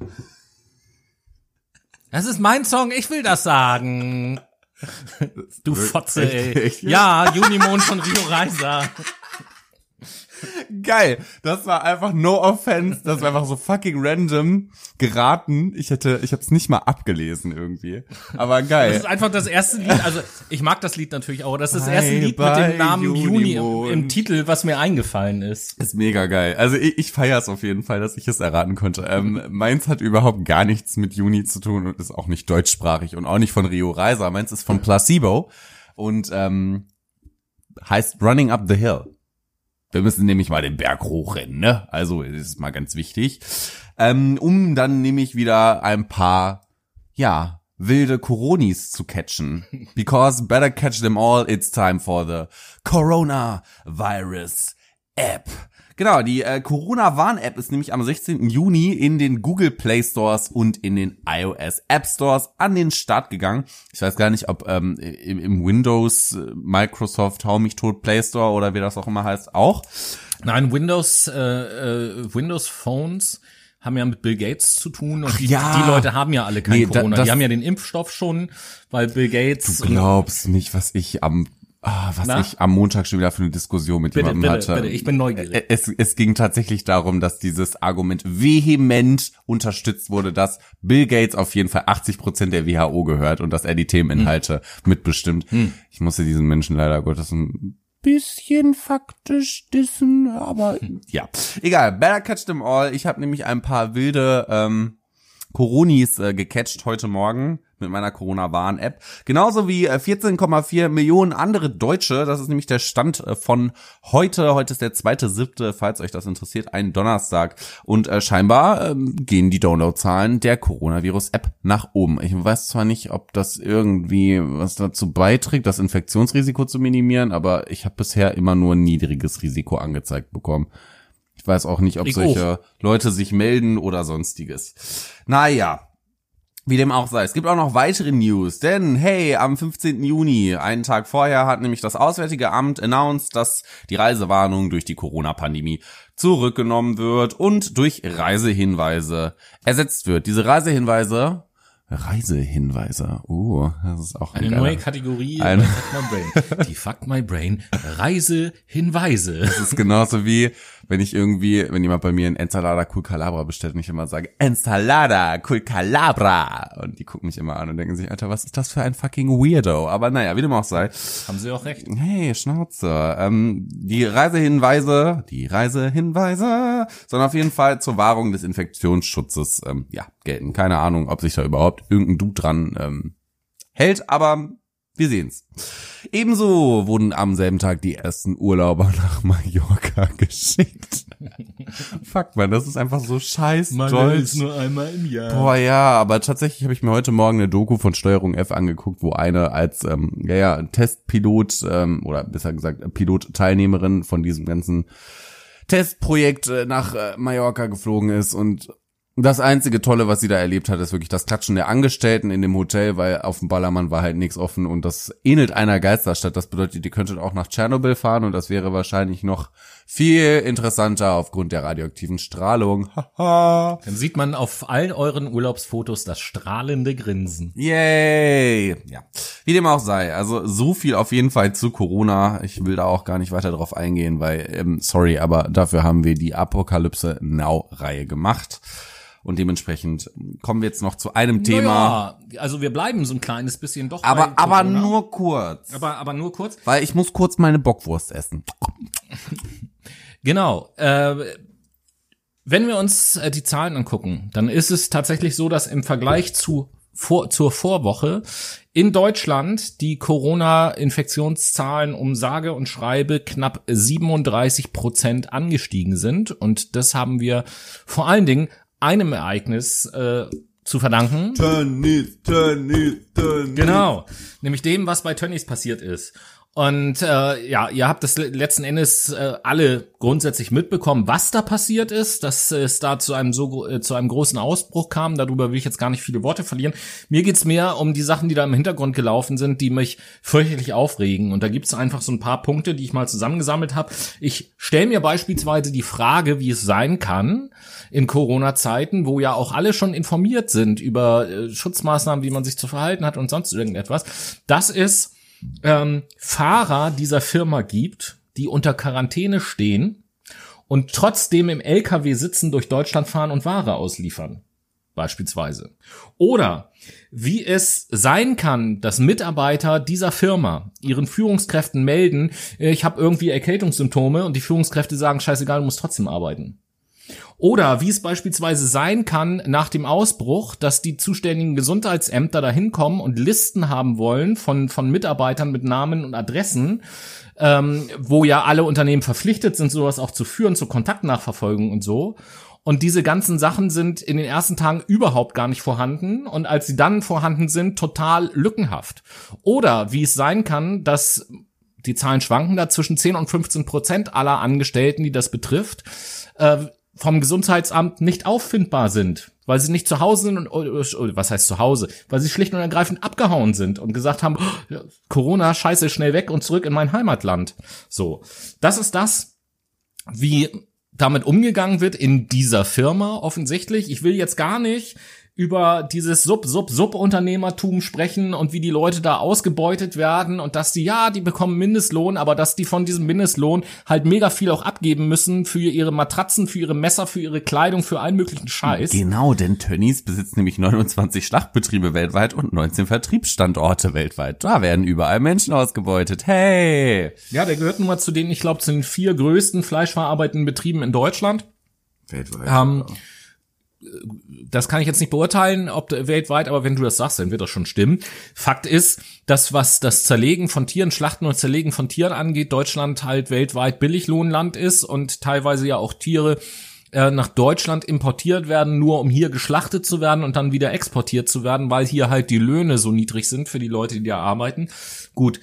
Das ist mein Song, ich will das sagen. Du Fotze, ey. Ja, Junimond von Rio Reiser. Geil. Das war einfach no offense. Das war einfach so fucking random geraten. Ich hätte, ich habe es nicht mal abgelesen irgendwie. Aber Das geil. ist einfach das erste Lied, also ich mag das Lied natürlich auch, das ist das erste Lied mit dem Namen Juni im, im Titel, was mir eingefallen ist. Ist mega geil. Also ich, ich feiere es auf jeden Fall, dass ich es erraten konnte. Ähm, meins hat überhaupt gar nichts mit Juni zu tun und ist auch nicht deutschsprachig und auch nicht von Rio Reiser. Meins ist von Placebo und ähm, heißt Running Up the Hill. Wir müssen nämlich mal den Berg hochrennen, ne? Also das ist mal ganz wichtig. Ähm, um dann nämlich wieder ein paar, ja, wilde Coronis zu catchen. Because better catch them all, it's time for the Coronavirus App. Genau, die äh, Corona-Warn-App ist nämlich am 16. Juni in den Google Play Stores und in den iOS App Stores an den Start gegangen. Ich weiß gar nicht, ob ähm, im, im Windows, äh, Microsoft, Hau mich tot Play Store oder wie das auch immer heißt, auch. Nein, Windows, äh, äh, Windows Phones haben ja mit Bill Gates zu tun und die, ja. die Leute haben ja alle kein Nee, da- Corona. das- die haben ja den Impfstoff schon, weil Bill Gates. Du glaubst nicht, was ich am ah, was Na? ich am Montag schon wieder für eine Diskussion mit Bitte, jemandem bitte, hatte. bitte, ich bin neugierig. Es, es ging tatsächlich darum, dass dieses Argument vehement unterstützt wurde, dass Bill Gates auf jeden Fall 80 Prozent der WHO gehört und dass er die Themeninhalte Hm. mitbestimmt. Ich musste diesen Menschen leider Gottes ein bisschen faktisch dissen, aber ja, egal. Better catch them all. Ich habe nämlich ein paar wilde ähm, Coronis äh, gecatcht heute Morgen mit meiner Corona-Warn-App. Genauso wie äh, 14,4 Millionen andere Deutsche. Das ist nämlich der Stand äh, von heute. Heute ist der zweite siebte, falls euch das interessiert, ein Donnerstag. Und äh, scheinbar ähm, gehen die Downloadzahlen der Coronavirus-App nach oben. Ich weiß zwar nicht, ob das irgendwie was dazu beiträgt, das Infektionsrisiko zu minimieren, aber ich habe bisher immer nur ein niedriges Risiko angezeigt bekommen. Ich weiß auch nicht, ob Ich solche Leute sich melden oder sonstiges. Naja, wie dem auch sei. Es gibt auch noch weitere News, denn hey, am 15. Juni, einen Tag vorher, hat nämlich das Auswärtige Amt announced, dass die Reisewarnung durch die Corona-Pandemie zurückgenommen wird und durch Reisehinweise ersetzt wird. Diese Reisehinweise, Reisehinweise, uh, das ist auch ein Eine geiler- neue Kategorie Ein- Fuck My Brain. Die Fuck My Brain Reisehinweise. Das ist genauso wie, wenn ich irgendwie, wenn jemand bei mir ein Ensalada Cool Calabra bestellt und ich immer sage, Ensalada Cool Calabra. Und die gucken mich immer an und denken sich, Alter, was ist das für ein fucking Weirdo? Aber naja, wie dem auch sei. Haben Sie auch recht. Hey, Schnauze. Ähm, die Reisehinweise, die Reisehinweise sollen auf jeden Fall zur Wahrung des Infektionsschutzes, ähm, ja, gelten. Keine Ahnung, ob sich da überhaupt irgendein Dude dran ähm, hält, aber wir sehen's. Ebenso wurden am selben Tag die ersten Urlauber nach Mallorca geschickt. Fuck man, das ist einfach so scheiß deutsch. nur einmal im Jahr. Boah, ja, aber tatsächlich habe ich mir heute Morgen eine Doku von Steuerung F angeguckt, wo eine als ähm, ja, ja, Testpilot ähm, oder besser gesagt Pilotteilnehmerin von diesem ganzen Testprojekt äh, nach äh, Mallorca geflogen ist und Das einzige Tolle, was sie da erlebt hat, ist wirklich das Klatschen der Angestellten in dem Hotel, weil auf dem Ballermann war halt nichts offen und das ähnelt einer Geisterstadt. Das bedeutet, ihr könntet auch nach Tschernobyl fahren und das wäre wahrscheinlich noch viel interessanter aufgrund der radioaktiven Strahlung. Haha. Dann sieht man auf allen euren Urlaubsfotos das strahlende Grinsen. Yay! Ja. Wie dem auch sei. Also so viel auf jeden Fall zu Corona. Ich will da auch gar nicht weiter drauf eingehen, weil, ähm, sorry, aber dafür haben wir die Apokalypse Now-Reihe gemacht. Und dementsprechend kommen wir jetzt noch zu einem Thema. Naja, also wir bleiben so ein kleines bisschen doch. Aber, aber nur kurz. Aber, aber nur kurz. Weil ich muss kurz meine Bockwurst essen. Genau. Äh, wenn wir uns äh, die Zahlen angucken, dann ist es tatsächlich so, dass im Vergleich zu vor, zur Vorwoche in Deutschland die Corona-Infektionszahlen um sage und schreibe knapp 37 Prozent angestiegen sind. Und das haben wir vor allen Dingen einem Ereignis äh, zu verdanken. Tönnies, Tönnies, Tönnies. Genau, nämlich dem, was bei Tönnies passiert ist. Und äh, ja, ihr habt das le- letzten Endes äh, alle grundsätzlich mitbekommen, was da passiert ist, dass es da zu einem so äh, zu einem großen Ausbruch kam. Darüber will ich jetzt gar nicht viele Worte verlieren. Mir geht's mehr um die Sachen, die da im Hintergrund gelaufen sind, die mich fürchterlich aufregen. Und da gibt's einfach so ein paar Punkte, die ich mal zusammengesammelt habe. Ich stelle mir beispielsweise die Frage, wie es sein kann in Corona-Zeiten, wo ja auch alle schon informiert sind über äh, Schutzmaßnahmen, wie man sich zu verhalten hat und sonst irgendetwas. Das ist ähm, Fahrer dieser Firma gibt, die unter Quarantäne stehen und trotzdem im LKW sitzen, durch Deutschland fahren und Ware ausliefern. Beispielsweise. Oder wie es sein kann, dass Mitarbeiter dieser Firma ihren Führungskräften melden, äh, ich habe irgendwie Erkältungssymptome und die Führungskräfte sagen, scheißegal, du musst trotzdem arbeiten. Oder wie es beispielsweise sein kann nach dem Ausbruch, dass die zuständigen Gesundheitsämter dahin kommen und Listen haben wollen von, von Mitarbeitern mit Namen und Adressen, ähm, wo ja alle Unternehmen verpflichtet sind, sowas auch zu führen, zur Kontaktnachverfolgung und so. Und diese ganzen Sachen sind in den ersten Tagen überhaupt gar nicht vorhanden und als sie dann vorhanden sind, total lückenhaft. Oder wie es sein kann, dass die Zahlen schwanken da zwischen 10 und 15 Prozent aller Angestellten, die das betrifft, äh, vom Gesundheitsamt nicht auffindbar sind, weil sie nicht zu Hause sind und oder, oder, was heißt zu Hause, weil sie schlicht und ergreifend abgehauen sind und gesagt haben, oh, Corona, scheiße, schnell weg und zurück in mein Heimatland. So, das ist das, wie damit umgegangen wird in dieser Firma offensichtlich. Ich will jetzt gar nicht über dieses Sub, Sub, Sub-Unternehmertum sprechen und wie die Leute da ausgebeutet werden und dass die, ja, die bekommen Mindestlohn, aber dass die von diesem Mindestlohn halt mega viel auch abgeben müssen für ihre Matratzen, für ihre Messer, für ihre Kleidung, für allen möglichen Scheiß. Genau, denn Tönnies besitzt nämlich 29 Schlachtbetriebe weltweit und 19 Vertriebsstandorte weltweit. Da werden überall Menschen ausgebeutet. Hey! Ja, der gehört nun mal zu den, ich glaube, zu den vier größten fleischverarbeitenden Betrieben in Deutschland. Weltweit. Ähm, das kann ich jetzt nicht beurteilen, ob weltweit, aber wenn du das sagst, dann wird das schon stimmen. Fakt ist, dass was das Zerlegen von Tieren, Schlachten und Zerlegen von Tieren angeht, Deutschland halt weltweit Billiglohnland ist und teilweise ja auch Tiere äh, nach Deutschland importiert werden, nur um hier geschlachtet zu werden und dann wieder exportiert zu werden, weil hier halt die Löhne so niedrig sind für die Leute, die da arbeiten. Gut,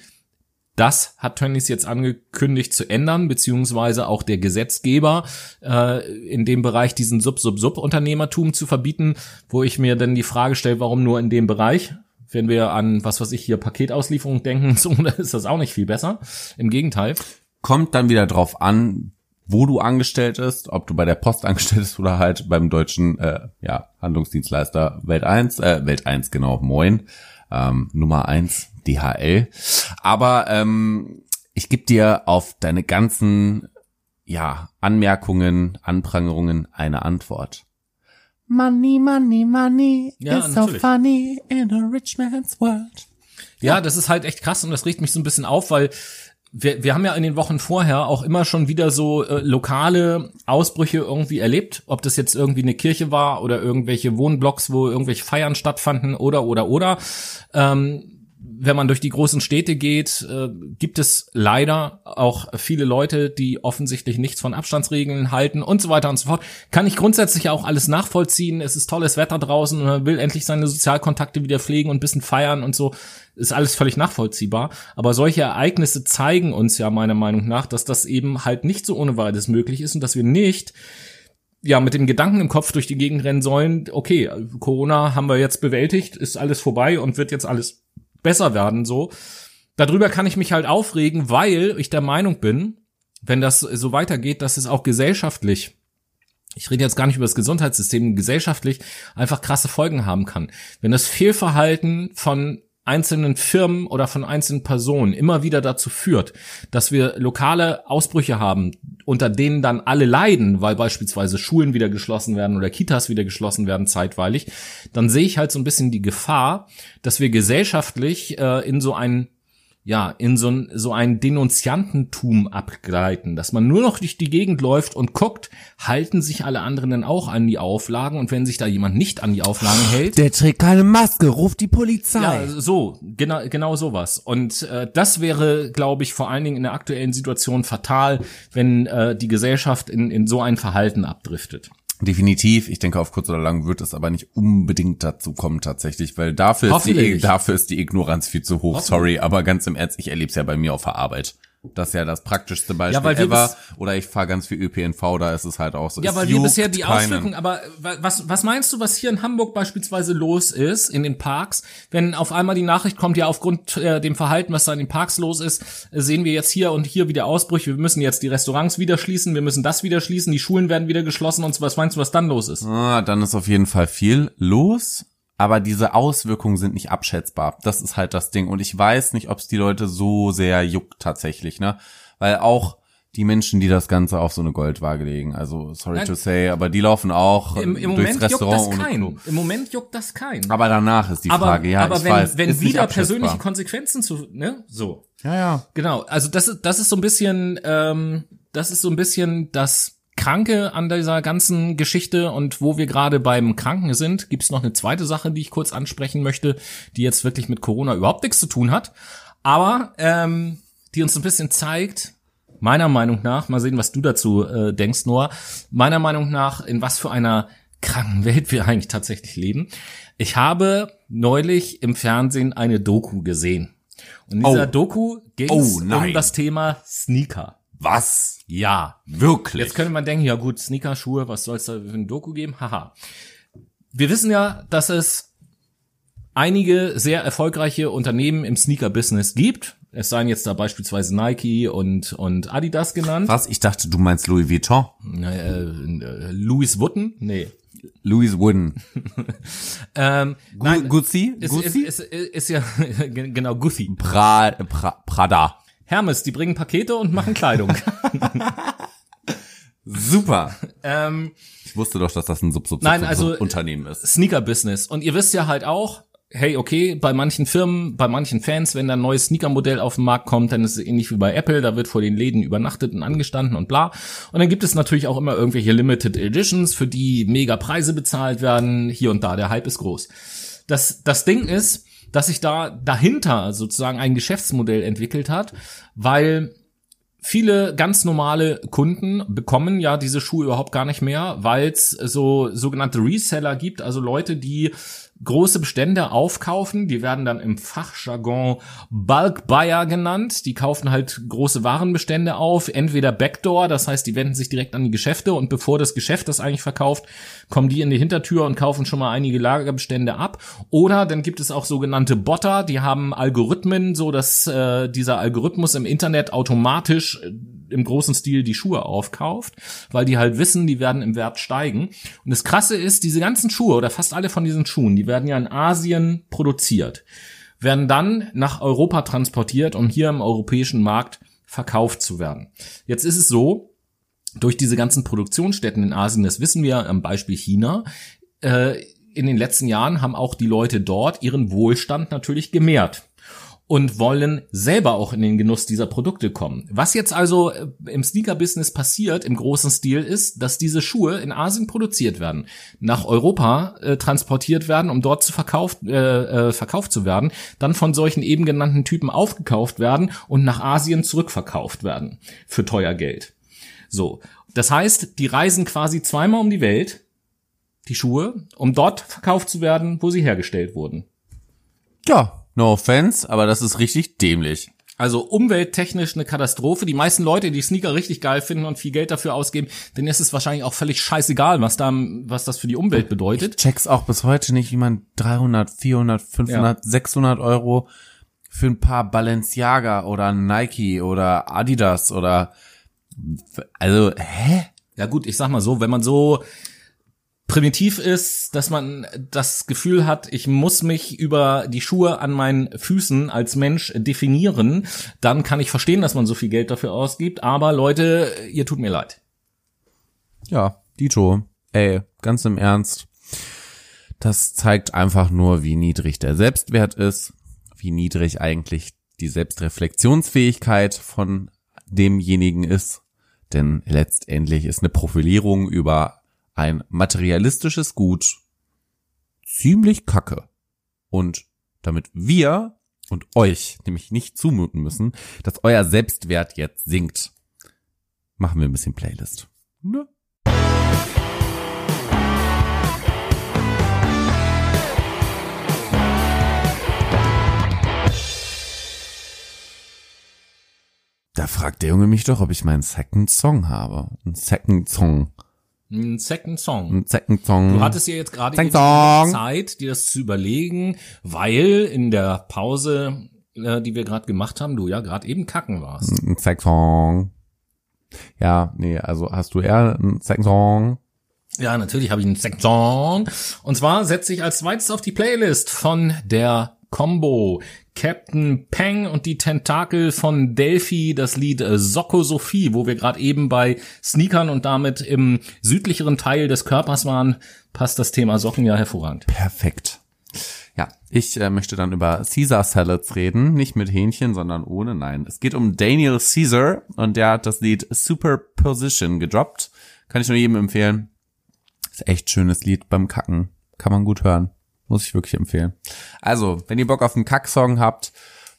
das hat Tönnies jetzt angekündigt zu ändern, beziehungsweise auch der Gesetzgeber äh, in dem Bereich diesen Sub-Sub-Sub-Unternehmertum zu verbieten, wo ich mir dann die Frage stelle, warum nur in dem Bereich? Wenn wir an, was weiß ich, hier Paketauslieferung denken, so ist das auch nicht viel besser. Im Gegenteil. Kommt dann wieder drauf an, wo du angestellt bist, ob du bei der Post angestellt bist oder halt beim deutschen äh, ja, Handlungsdienstleister Welt 1, äh, Welt 1, genau, moin, ähm, Nummer 1, DHL. Aber ähm, ich gebe dir auf deine ganzen ja, Anmerkungen, Anprangerungen eine Antwort. Money, money, money Ja, is so natürlich. funny in a rich man's world. Ja, das ist halt echt krass und das regt mich so ein bisschen auf, weil wir, wir haben ja in den Wochen vorher auch immer schon wieder so äh, lokale Ausbrüche irgendwie erlebt, ob das jetzt irgendwie eine Kirche war oder irgendwelche Wohnblocks, wo irgendwelche Feiern stattfanden oder oder oder. Ähm, wenn man durch die großen Städte geht, äh, gibt es leider auch viele Leute, die offensichtlich nichts von Abstandsregeln halten und so weiter und so fort. Kann ich grundsätzlich auch alles nachvollziehen. Es ist tolles Wetter draußen und man will endlich seine Sozialkontakte wieder pflegen und ein bisschen feiern und so. Ist alles völlig nachvollziehbar. Aber solche Ereignisse zeigen uns ja meiner Meinung nach, dass das eben halt nicht so ohne weiteres möglich ist und dass wir nicht ja mit dem Gedanken im Kopf durch die Gegend rennen sollen, okay, Corona haben wir jetzt bewältigt, ist alles vorbei und wird jetzt alles besser werden so. Darüber kann ich mich halt aufregen, weil ich der Meinung bin, wenn das so weitergeht, dass es auch gesellschaftlich ich rede jetzt gar nicht über das Gesundheitssystem, gesellschaftlich einfach krasse Folgen haben kann. Wenn das Fehlverhalten von einzelnen Firmen oder von einzelnen Personen immer wieder dazu führt, dass wir lokale Ausbrüche haben, unter denen dann alle leiden, weil beispielsweise Schulen wieder geschlossen werden oder Kitas wieder geschlossen werden zeitweilig, dann sehe ich halt so ein bisschen die Gefahr, dass wir gesellschaftlich äh, in so einen ja, in so ein, so ein Denunziantentum abgleiten, dass man nur noch durch die Gegend läuft und guckt, halten sich alle anderen denn auch an die Auflagen und wenn sich da jemand nicht an die Auflagen hält. Der trägt keine Maske, ruft die Polizei. Ja, so, genau, genau sowas. Und äh, das wäre, glaube ich, vor allen Dingen in der aktuellen Situation fatal, wenn äh, die Gesellschaft in, in so ein Verhalten abdriftet. Definitiv. Ich denke, auf kurz oder lang wird es aber nicht unbedingt dazu kommen tatsächlich, weil dafür ist, die, dafür ist die Ignoranz viel zu hoch. Sorry, aber ganz im Ernst, ich erlebe es ja bei mir auf der Arbeit. Das ist ja das praktischste Beispiel ja, weil ever. Oder ich fahre ganz viel ÖPNV, da ist es halt auch so. Ja, weil wir bisher die keinen. Auswirkungen, aber was, was meinst du, was hier in Hamburg beispielsweise los ist, in den Parks, wenn auf einmal die Nachricht kommt, ja, aufgrund äh, dem Verhalten, was da in den Parks los ist, sehen wir jetzt hier und hier wieder Ausbrüche, wir müssen jetzt die Restaurants wieder schließen, wir müssen das wieder schließen, die Schulen werden wieder geschlossen und so, was meinst du, was dann los ist? Ah, dann ist auf jeden Fall viel los aber diese Auswirkungen sind nicht abschätzbar. Das ist halt das Ding. Und ich weiß nicht, ob es die Leute so sehr juckt tatsächlich, ne? Weil auch die Menschen, die das Ganze auf so eine Goldwaage legen, also sorry Nein. to say, aber die laufen auch Im, im durchs Moment Restaurant juckt das keinen. Im Moment juckt das keinen. Aber danach ist die aber, Frage, ja, aber ich wenn, weiß, wenn wieder persönliche Konsequenzen zu, ne, so. Ja, ja. Genau. Also das ist, das ist so ein bisschen, ähm, das ist so ein bisschen das Kranke an dieser ganzen Geschichte und wo wir gerade beim Kranken sind, gibt's noch eine zweite Sache, die ich kurz ansprechen möchte, die jetzt wirklich mit Corona überhaupt nichts zu tun hat, aber ähm, die uns ein bisschen zeigt, meiner Meinung nach, mal sehen, was du dazu äh, denkst, Noah, meiner Meinung nach, in was für einer kranken Welt wir eigentlich tatsächlich leben. Ich habe neulich im Fernsehen eine Doku gesehen. Und in dieser oh. Doku ging es oh, um das Thema Sneaker. Was? Ja. Wirklich? Jetzt könnte man denken, ja gut, Sneakerschuhe, was soll es da für ein Doku geben? Haha. Wir wissen ja, dass es einige sehr erfolgreiche Unternehmen im Sneaker-Business gibt. Es seien jetzt da beispielsweise Nike und, und Adidas genannt. Was? Ich dachte, du meinst Louis Vuitton. Äh, äh, Louis Vuitton? Nee. Louis Wooden. ähm, nein, Gucci? Ist, Gucci? Ist, ist, ist, ist ja genau Gucci. Pra, pra, Prada. Hermes, die bringen Pakete und machen Kleidung. Super. Ähm, ich wusste doch, dass das ein Sub, Sub, Nein, also Unternehmen ist. Sneaker-Business. Und ihr wisst ja halt auch, hey, okay, bei manchen Firmen, bei manchen Fans, wenn da ein neues Sneaker-Modell auf den Markt kommt, dann ist es ähnlich wie bei Apple, da wird vor den Läden übernachtet und angestanden und bla. Und dann gibt es natürlich auch immer irgendwelche Limited Editions, für die mega Preise bezahlt werden. Hier und da, der Hype ist groß. Das, das Ding ist, dass sich da dahinter sozusagen ein Geschäftsmodell entwickelt hat, weil viele ganz normale Kunden bekommen ja diese Schuhe überhaupt gar nicht mehr, weil es so sogenannte Reseller gibt, also Leute, die große Bestände aufkaufen. Die werden dann im Fachjargon Bulk Buyer genannt. Die kaufen halt große Warenbestände auf, entweder Backdoor, das heißt, die wenden sich direkt an die Geschäfte und bevor das Geschäft das eigentlich verkauft, kommen die in die Hintertür und kaufen schon mal einige Lagerbestände ab. Oder dann gibt es auch sogenannte Botter, die haben Algorithmen, so dass äh, dieser Algorithmus im Internet automatisch äh, im großen Stil die Schuhe aufkauft, weil die halt wissen, die werden im Wert steigen. Und das Krasse ist, diese ganzen Schuhe oder fast alle von diesen Schuhen, die werden ja in Asien produziert, werden dann nach Europa transportiert, um hier im europäischen Markt verkauft zu werden. Jetzt ist es so, durch diese ganzen Produktionsstätten in Asien, das wissen wir am Beispiel China, äh, in den letzten Jahren haben auch die Leute dort ihren Wohlstand natürlich gemehrt und wollen selber auch in den Genuss dieser Produkte kommen. Was jetzt also äh, im Sneaker-Business passiert im großen Stil ist, dass diese Schuhe in Asien produziert werden, nach Europa äh, transportiert werden, um dort zu verkauft, äh, äh, verkauft zu werden, dann von solchen eben genannten Typen aufgekauft werden und nach Asien zurückverkauft werden für teuer Geld. So, das heißt, die reisen quasi zweimal um die Welt, die Schuhe, um dort verkauft zu werden, wo sie hergestellt wurden. Ja, No offense, aber das ist richtig dämlich. Also umwelttechnisch eine Katastrophe. Die meisten Leute, die Sneaker richtig geil finden und viel Geld dafür ausgeben, denen ist es wahrscheinlich auch völlig scheißegal, was da, was das für die Umwelt bedeutet. check's auch bis heute nicht, wie man 300, 400, 500, 600 Euro für ein paar Balenciaga oder Nike oder Adidas oder also hä? Ja gut, ich sag mal so, wenn man so primitiv ist, dass man das Gefühl hat, ich muss mich über die Schuhe an meinen Füßen als Mensch definieren, dann kann ich verstehen, dass man so viel Geld dafür ausgibt. Aber Leute, ihr tut mir leid. Ja, Dito, ey, ganz im Ernst. Das zeigt einfach nur, wie niedrig der Selbstwert ist, wie niedrig eigentlich die Selbstreflexionsfähigkeit von demjenigen ist. Denn letztendlich ist eine Profilierung über ein materialistisches Gut ziemlich kacke. Und damit wir und euch nämlich nicht zumuten müssen, dass euer Selbstwert jetzt sinkt, machen wir ein bisschen Playlist. Ne? Da fragt der Junge mich doch, ob ich meinen Second Song habe. Ein Second Song. Ein Second Song. Ein Second Song. Du hattest ja jetzt gerade dong. Zeit, dir das zu überlegen, weil in der Pause, äh, die wir gerade gemacht haben, du ja gerade eben kacken warst. Ein Second Song. Ja, nee, also hast du eher einen Second Song? Ja, natürlich habe ich einen Second Song. Und zwar setze ich als zweites auf die Playlist von der Combo Captain Peng und die Tentakel von Delphi, das Lied äh, Socko Sophie, wo wir gerade eben bei Sneakern und damit im südlicheren Teil des Körpers waren, passt das Thema Socken ja hervorragend. Perfekt. Ja, ich äh, möchte dann über Caesar Salads reden, nicht mit Hähnchen, sondern ohne. Nein, es geht um Daniel Caesar und der hat das Lied Superposition gedroppt. Kann ich nur jedem empfehlen. Ist echt schönes Lied beim Kacken. Kann man gut hören. Muss ich wirklich empfehlen. Also, wenn ihr Bock auf einen Kacksong habt,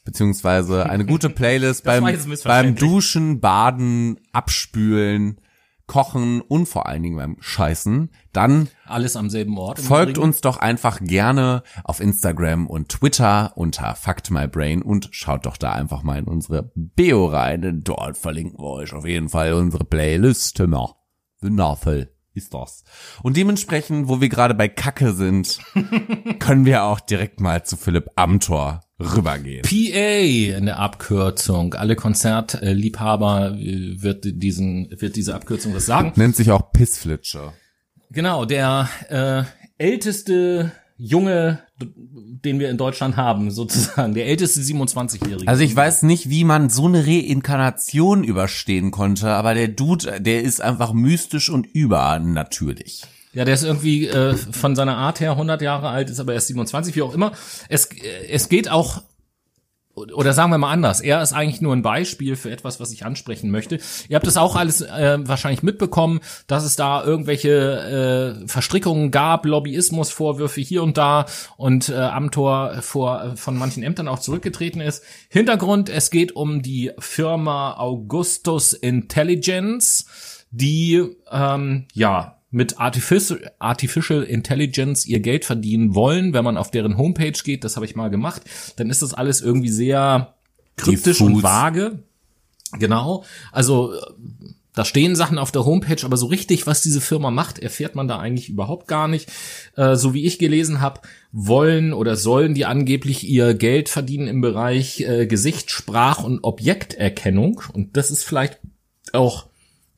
beziehungsweise eine gute Playlist beim, beim Duschen, Baden, Abspülen, Kochen und vor allen Dingen beim Scheißen, dann Alles am selben Ort. Folgt Übrigen. uns doch einfach gerne auf Instagram und Twitter unter FactMyBrain und schaut doch da einfach mal in unsere Bio rein. denn Dort verlinken wir euch auf jeden Fall unsere Playlist. Na, wundervoll ist das. Und dementsprechend, wo wir gerade bei Kacke sind, können wir auch direkt mal zu Philipp Amthor rübergehen. PA in der Abkürzung. Alle Konzertliebhaber äh, wird diesen wird diese Abkürzung was sagen. Nennt sich auch Pissflitsche. Genau, der äh, älteste Junge, den wir in Deutschland haben, sozusagen, der älteste 27-Jährige. Also ich weiß nicht, wie man so eine Reinkarnation überstehen konnte, aber der Dude, der ist einfach mystisch und übernatürlich. Ja, der ist irgendwie äh, von seiner Art her 100 Jahre alt, ist aber erst 27, wie auch immer. Es, äh, es geht auch, oder sagen wir mal anders, er ist eigentlich nur ein Beispiel für etwas, was ich ansprechen möchte. Ihr habt es auch alles äh, wahrscheinlich mitbekommen, dass es da irgendwelche äh, Verstrickungen gab, Lobbyismusvorwürfe hier und da und äh, Amtor vor von manchen Ämtern auch zurückgetreten ist. Hintergrund, es geht um die Firma Augustus Intelligence, die ähm, ja mit Artificial, Artificial Intelligence ihr Geld verdienen wollen. Wenn man auf deren Homepage geht, das habe ich mal gemacht, dann ist das alles irgendwie sehr kryptisch und vage. Genau. Also da stehen Sachen auf der Homepage, aber so richtig, was diese Firma macht, erfährt man da eigentlich überhaupt gar nicht. Äh, so wie ich gelesen habe, wollen oder sollen die angeblich ihr Geld verdienen im Bereich äh, Gesicht, Sprach und Objekterkennung. Und das ist vielleicht auch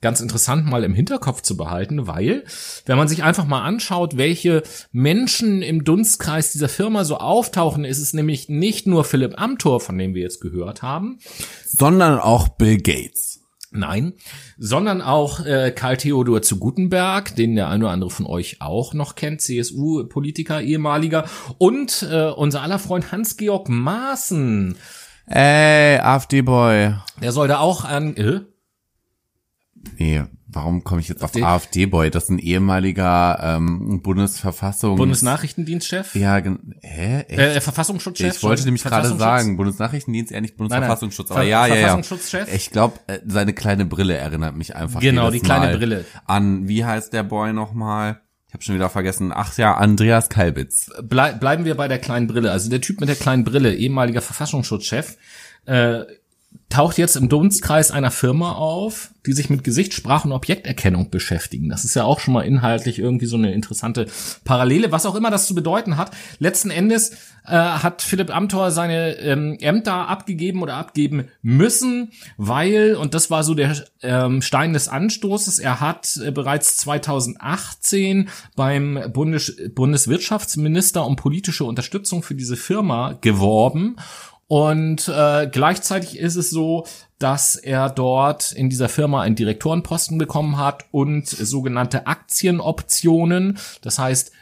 ganz interessant mal im Hinterkopf zu behalten, weil wenn man sich einfach mal anschaut, welche Menschen im Dunstkreis dieser Firma so auftauchen, ist es nämlich nicht nur Philipp Amthor, von dem wir jetzt gehört haben, Sondern auch Bill Gates. Nein, sondern auch äh, Karl Theodor zu Gutenberg, den der eine oder andere von euch auch noch kennt, CSU-Politiker, ehemaliger, und äh, unser aller Freund Hans-Georg Maaßen. Ey, AfD-Boy. Der soll da auch an... Äh? Nee, warum komme ich jetzt auf AfD-Boy? Das ist ein ehemaliger ähm, Bundesverfassungs... Bundesnachrichtendienstchef? Ja, hä? Echt? Äh, Verfassungsschutzchef? ich wollte nämlich gerade sagen, Bundesnachrichtendienst, eher nicht Bundesverfassungsschutz, Nein, aber nein. ja, ja, ja. Verfassungsschutzchef? Ich glaube, seine kleine Brille erinnert mich einfach Genau, jedes die kleine Mal Brille. An, wie heißt der Boy nochmal? Ich habe schon wieder vergessen. Ach ja, Andreas Kalbitz. Blei bleiben wir bei der kleinen Brille. Also der Typ mit der kleinen Brille, ehemaliger Verfassungsschutzchef, äh, taucht jetzt im Dunstkreis einer Firma auf, die sich mit Gesicht, Sprach- und Objekterkennung beschäftigen. Das ist ja auch schon mal inhaltlich irgendwie so eine interessante Parallele, was auch immer das zu bedeuten hat. Letzten Endes äh, hat Philipp Amthor seine ähm, Ämter abgegeben oder abgeben müssen, weil, und das war so der ähm, Stein des Anstoßes, er hat äh, bereits 2018 beim Bundes Bundeswirtschaftsminister um politische Unterstützung für diese Firma geworben und äh, gleichzeitig ist es so, dass er dort in dieser Firma einen Direktorenposten bekommen hat und sogenannte Aktienoptionen. Das heißt,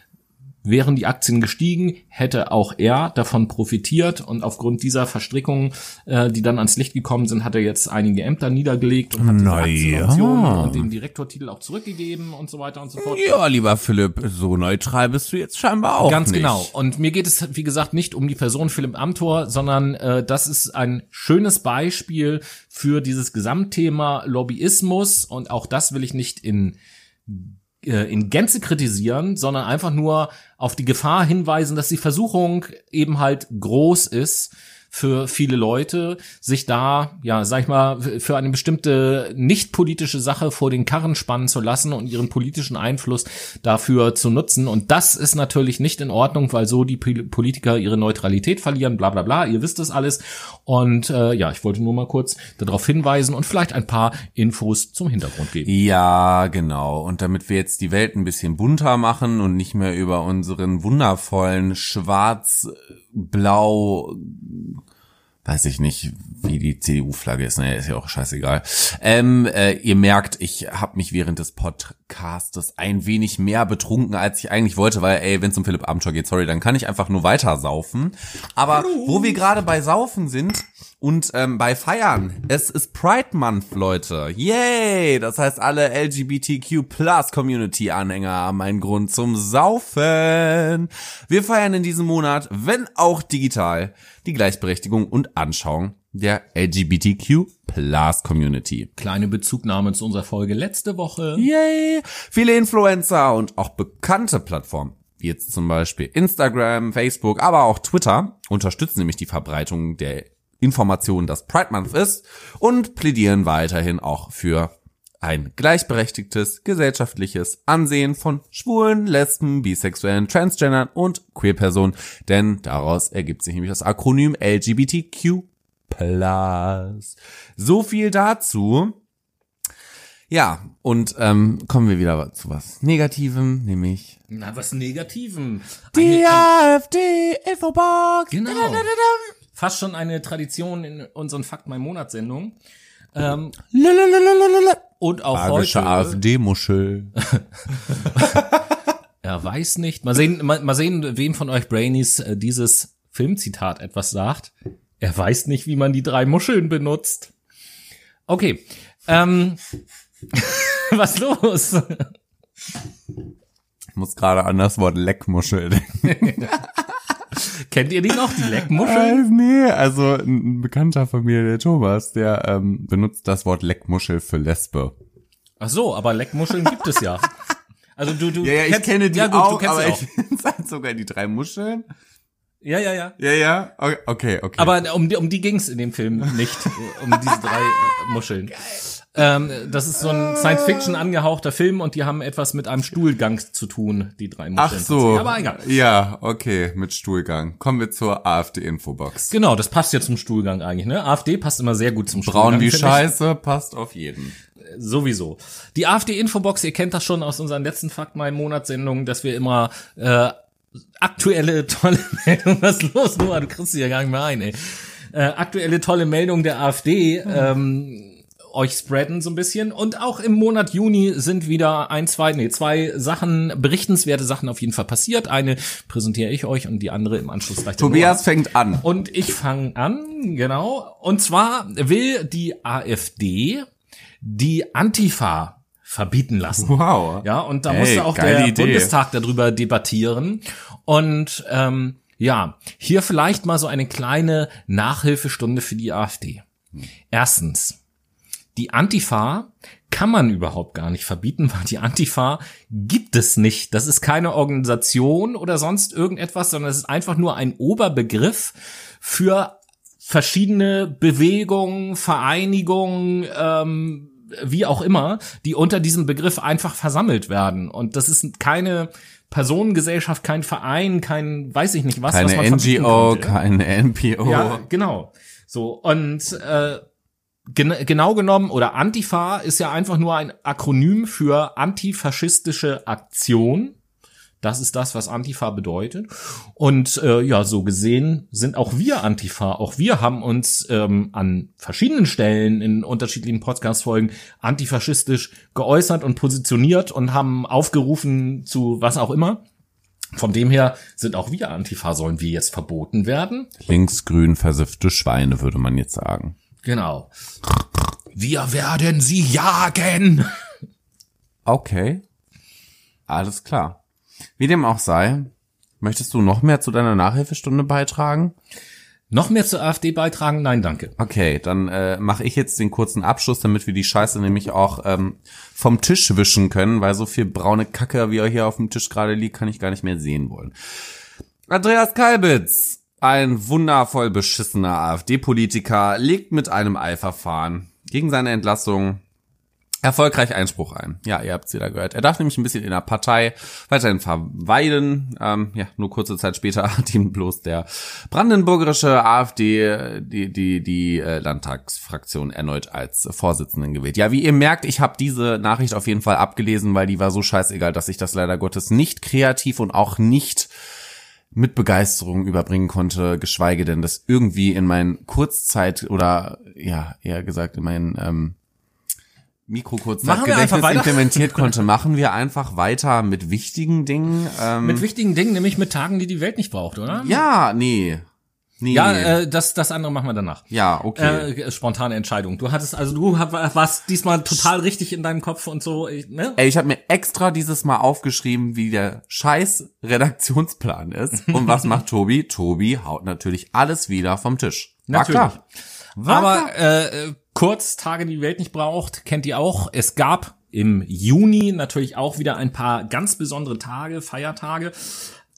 Wären die Aktien gestiegen, hätte auch er davon profitiert und aufgrund dieser Verstrickungen, äh, die dann ans Licht gekommen sind, hat er jetzt einige Ämter niedergelegt und hat diese Naja. Aktienoptionen und den Direktortitel auch zurückgegeben und so weiter und so fort. Ja, lieber Philipp, so neutral bist du jetzt scheinbar auch Ganz nicht. genau. Und mir geht es, wie gesagt, nicht um die Person Philipp Amthor, sondern äh, das ist ein schönes Beispiel für dieses Gesamtthema Lobbyismus. Und auch das will ich nicht in äh, in Gänze kritisieren, sondern einfach nur auf die Gefahr hinweisen, dass die Versuchung eben halt groß ist für viele Leute, sich da, ja, sag ich mal, für eine bestimmte nicht politische Sache vor den Karren spannen zu lassen und ihren politischen Einfluss dafür zu nutzen. Und das ist natürlich nicht in Ordnung, weil so die Pol- Politiker ihre Neutralität verlieren, bla bla bla, ihr wisst das alles. Und äh, ja, ich wollte nur mal kurz darauf hinweisen und vielleicht ein paar Infos zum Hintergrund geben. Ja, genau. Und damit wir jetzt die Welt ein bisschen bunter machen und nicht mehr über unseren wundervollen schwarz-blau, weiß ich nicht, wie die CDU-Flagge ist, naja, ist ja auch scheißegal. Ähm, äh, ihr merkt, ich habe mich während des Podcastes ein wenig mehr betrunken, als ich eigentlich wollte, weil, ey, wenn es um Philipp Amthor geht, sorry, dann kann ich einfach nur weiter saufen. Aber wo wir gerade bei Saufen sind, und ähm, bei Feiern, es ist Pride Month, Leute. Yay! Das heißt, alle LGBTQ Plus Community Anhänger haben einen Grund zum Saufen. Wir feiern in diesem Monat, wenn auch digital, die Gleichberechtigung und Anschauung der LGBTQ Plus Community. Kleine Bezugnahme zu unserer Folge letzte Woche. Yay! Viele Influencer und auch bekannte Plattformen, wie jetzt zum Beispiel Instagram, Facebook, aber auch Twitter, unterstützen nämlich die Verbreitung der Informationen, dass Pride Month ist und plädieren weiterhin auch für ein gleichberechtigtes gesellschaftliches Ansehen von Schwulen, Lesben, Bisexuellen, Transgendern und Queerpersonen, denn daraus ergibt sich nämlich das Akronym LGBTQ+. So viel dazu. Ja, und ähm, kommen wir wieder zu was Negativem, nämlich Na, was Negativen. die Eine- AfD-Infobox. Genau. Fast schon eine Tradition in unseren Fakt mein Monat Sendungen. Ähm, und auch Magische heute. AfD-Muschel. Er weiß nicht. Mal sehen, mal, mal sehen, wem von euch Brainies äh, dieses Filmzitat etwas sagt. Er weiß nicht, wie man die drei Muscheln benutzt. Okay. Ähm, was los? Ich muss gerade an das Wort Leckmuschel denken. Kennt ihr die noch, die Leckmuscheln? Äh, nee, also ein Bekannter von mir, der Thomas, der ähm, benutzt das Wort Leckmuschel für Lesbe. Ach so, aber Leckmuscheln gibt es ja. Also du, du Ja, ja, ich kennst- kenne die ja, gut, auch, du kennst aber auch. ich finde halt sogar die drei Muscheln. Ja, ja, ja. Ja, ja, okay, okay. Aber um die, um die ging's in dem Film nicht, um diese drei äh, Muscheln. Ähm, das ist so ein Science-Fiction angehauchter Film und die haben etwas mit einem Stuhlgang zu tun, die drei Muscheln. Ach so. Aber egal. Ja, okay, mit Stuhlgang. Kommen wir zur AfD-Infobox. Genau, das passt ja zum Stuhlgang eigentlich, ne? AfD passt immer sehr gut zum Braun Stuhlgang. wie finde ich. Scheiße, passt auf jeden. Sowieso. Die AfD-Infobox, ihr kennt das schon aus unseren letzten Fakt mein Monatssendungen, dass wir immer äh, aktuelle tolle Meldungen, was ist los, Noah, du kriegst sie ja gar nicht mehr ein, ey. Äh, aktuelle tolle Meldungen der AfD ähm, euch spreaden so ein bisschen. Und auch im Monat Juni sind wieder ein, zwei, nee, zwei Sachen, berichtenswerte Sachen auf jeden Fall passiert. Eine präsentiere ich euch und die andere im Anschluss gleich Tobias fängt an. Und ich fange an, genau. Und zwar will die AfD die Antifa verbieten lassen. Wow. Ja, und da Ey, musste auch der Idee. Bundestag darüber debattieren. Und ähm, ja, hier vielleicht mal so eine kleine Nachhilfestunde für die AfD. Erstens, die Antifa kann man überhaupt gar nicht verbieten, weil die Antifa gibt es nicht. Das ist keine Organisation oder sonst irgendetwas, sondern es ist einfach nur ein Oberbegriff für verschiedene Bewegungen, Vereinigungen, ähm, wie auch immer, die unter diesem Begriff einfach versammelt werden. Und das ist keine Personengesellschaft, kein Verein, kein weiß ich nicht was, was Keine man verbieten NGO, keine NPO. Ja, genau. So, und äh, gen genau genommen, oder Antifa ist ja einfach nur ein Akronym für antifaschistische Aktion. Das ist das, was Antifa bedeutet. Und äh, ja, so gesehen sind auch wir Antifa. Auch wir haben uns ähm, an verschiedenen Stellen in unterschiedlichen Podcast-Folgen antifaschistisch geäußert und positioniert und haben aufgerufen zu was auch immer. Von dem her sind auch wir Antifa. Sollen wir jetzt verboten werden? Linksgrün versiffte Schweine, würde man jetzt sagen. Genau. Wir werden sie jagen. Okay. Alles klar. Wie dem auch sei, möchtest du noch mehr zu deiner Nachhilfestunde beitragen? Noch mehr zur AfD beitragen? Nein, danke. Okay, dann äh, mache ich jetzt den kurzen Abschluss, damit wir die Scheiße nämlich auch ähm, vom Tisch wischen können, weil so viel braune Kacke, wie er hier auf dem Tisch gerade liegt, kann ich gar nicht mehr sehen wollen. Andreas Kalbitz, ein wundervoll beschissener AfD-Politiker, legt mit einem Eilverfahren gegen seine Entlassung erfolgreich Einspruch ein. Ja, ihr habt's wieder gehört. Er darf nämlich ein bisschen in der Partei weiterhin verweilen. Ähm, ja, nur kurze Zeit später hat ihm bloß der brandenburgerische AfD die die die äh, Landtagsfraktion erneut als Vorsitzenden gewählt. Ja, wie ihr merkt, ich habe diese Nachricht auf jeden Fall abgelesen, weil die war so scheißegal, dass ich das leider Gottes nicht kreativ und auch nicht mit Begeisterung überbringen konnte, geschweige denn das irgendwie in mein Kurzzeit oder ja, eher gesagt in mein ähm, Mikrokurzzeitgedächtnis weiter. implementiert konnte, machen wir einfach weiter mit wichtigen Dingen. Ähm, Mit wichtigen Dingen, nämlich mit Tagen, die die Welt nicht braucht, oder? ja, nee. Nee. Ja, äh, das, das andere machen wir danach. ja, okay. Äh, spontane Entscheidung. Du hattest, also du warst diesmal total richtig in deinem Kopf und so, ich- ne? Ey, ich habe mir extra dieses Mal aufgeschrieben, wie der scheiß Redaktionsplan ist. Und was macht Tobi? Tobi haut natürlich alles wieder vom Tisch. War Natürlich. klar. War Aber äh, kurz, Tage, die die Welt nicht braucht, kennt ihr auch. Es gab im Juni natürlich auch wieder ein paar ganz besondere Tage, Feiertage.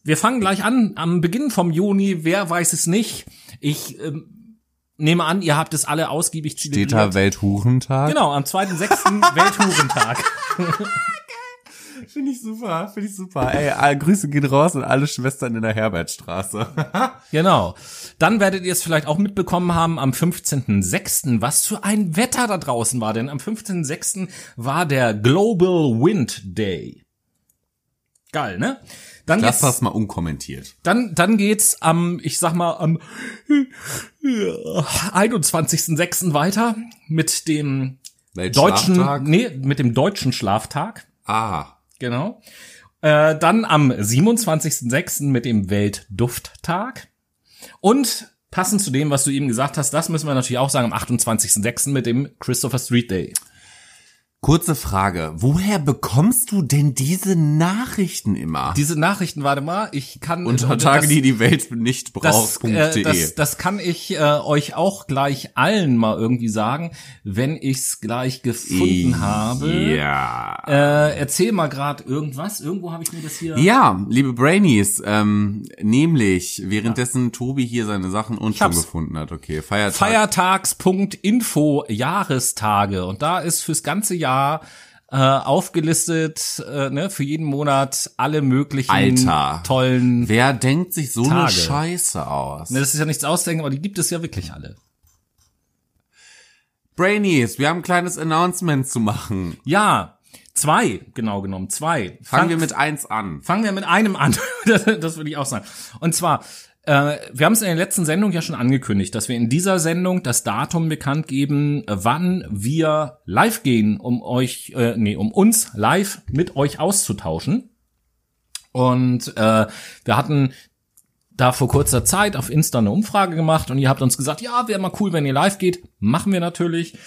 Wir fangen gleich an, am Beginn vom Juni, wer weiß es nicht. Ich ähm, nehme an, ihr habt es alle ausgiebig Steht da Welthurentag? Genau, am 2.6. Welthurentag. Finde ich super, finde ich super. Ey, Grüße gehen raus und alle Schwestern in der Herbertstraße. Genau. Dann werdet ihr es vielleicht auch mitbekommen haben am 15.06., was für ein Wetter da draußen war, denn am 15.06. war der Global Wind Day. Geil, ne? Dann Lass das mal unkommentiert. dann, dann geht's am, ich sag mal, am 21.06. weiter mit dem deutschen, nee, mit dem deutschen Schlaftag. Ah. Genau. Äh, dann am 27.06. mit dem Weltdufttag. Und passend zu dem, was du eben gesagt hast, das müssen wir natürlich auch sagen, am 28.06. mit dem Christopher Street Day. Kurze Frage. Woher bekommst du denn diese Nachrichten immer? Diese Nachrichten, warte mal, ich kann... Unter das- Tage, die die Welt nicht das, braucht.de. äh, das, das kann ich äh, euch auch gleich allen mal irgendwie sagen, wenn ich's gleich gefunden habe. Ja. Äh, erzähl mal gerade irgendwas. Irgendwo habe ich mir das hier. Ja, liebe Brainies, ähm, nämlich währenddessen Tobi hier seine Sachen und schon gefunden hat. Okay, Feiertag. Feiertags.info Jahrestage und da ist fürs ganze Jahr äh, aufgelistet, äh, ne, für jeden Monat alle möglichen Alter. tollen. Wer denkt sich so eine Tage. Scheiße aus? Ne, das ist ja nichts ausdenken, aber die gibt es ja wirklich alle. Brainies, wir haben ein kleines Announcement zu machen. Ja, zwei, genau genommen, zwei. Fangen Fang- wir mit eins an. Fangen wir mit einem an. das, das würde ich auch sagen. Und zwar, äh, wir haben es in der letzten Sendung ja schon angekündigt, dass wir in dieser Sendung das Datum bekannt geben, äh, wann wir live gehen, um euch, äh, nee, um uns live mit euch auszutauschen. Und äh, wir hatten da vor kurzer Zeit auf Insta eine Umfrage gemacht und ihr habt uns gesagt, ja, wäre mal cool, wenn ihr live geht. Machen wir natürlich.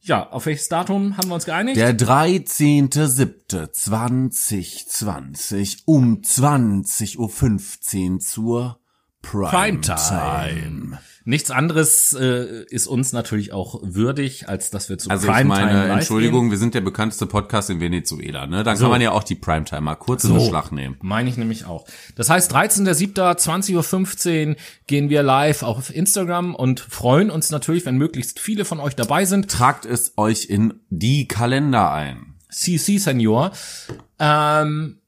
Ja, auf welches Datum haben wir uns geeinigt? Der 13.07.2020 um 20.15 Uhr zur Primetime. Nichts anderes äh, ist uns natürlich auch würdig, als dass wir zu Also ich Primetime meine, live Entschuldigung, gehen. wir sind der bekannteste Podcast in Venezuela, ne? Dann So. kann man ja auch die Primetime mal kurz in So, Beschlag nehmen. Meine ich nämlich auch. Das heißt, 13.07.20.15 Uhr gehen wir live auf Instagram und freuen uns natürlich, wenn möglichst viele von euch dabei sind. Tragt es euch in die Kalender ein. CC Senior. Ähm,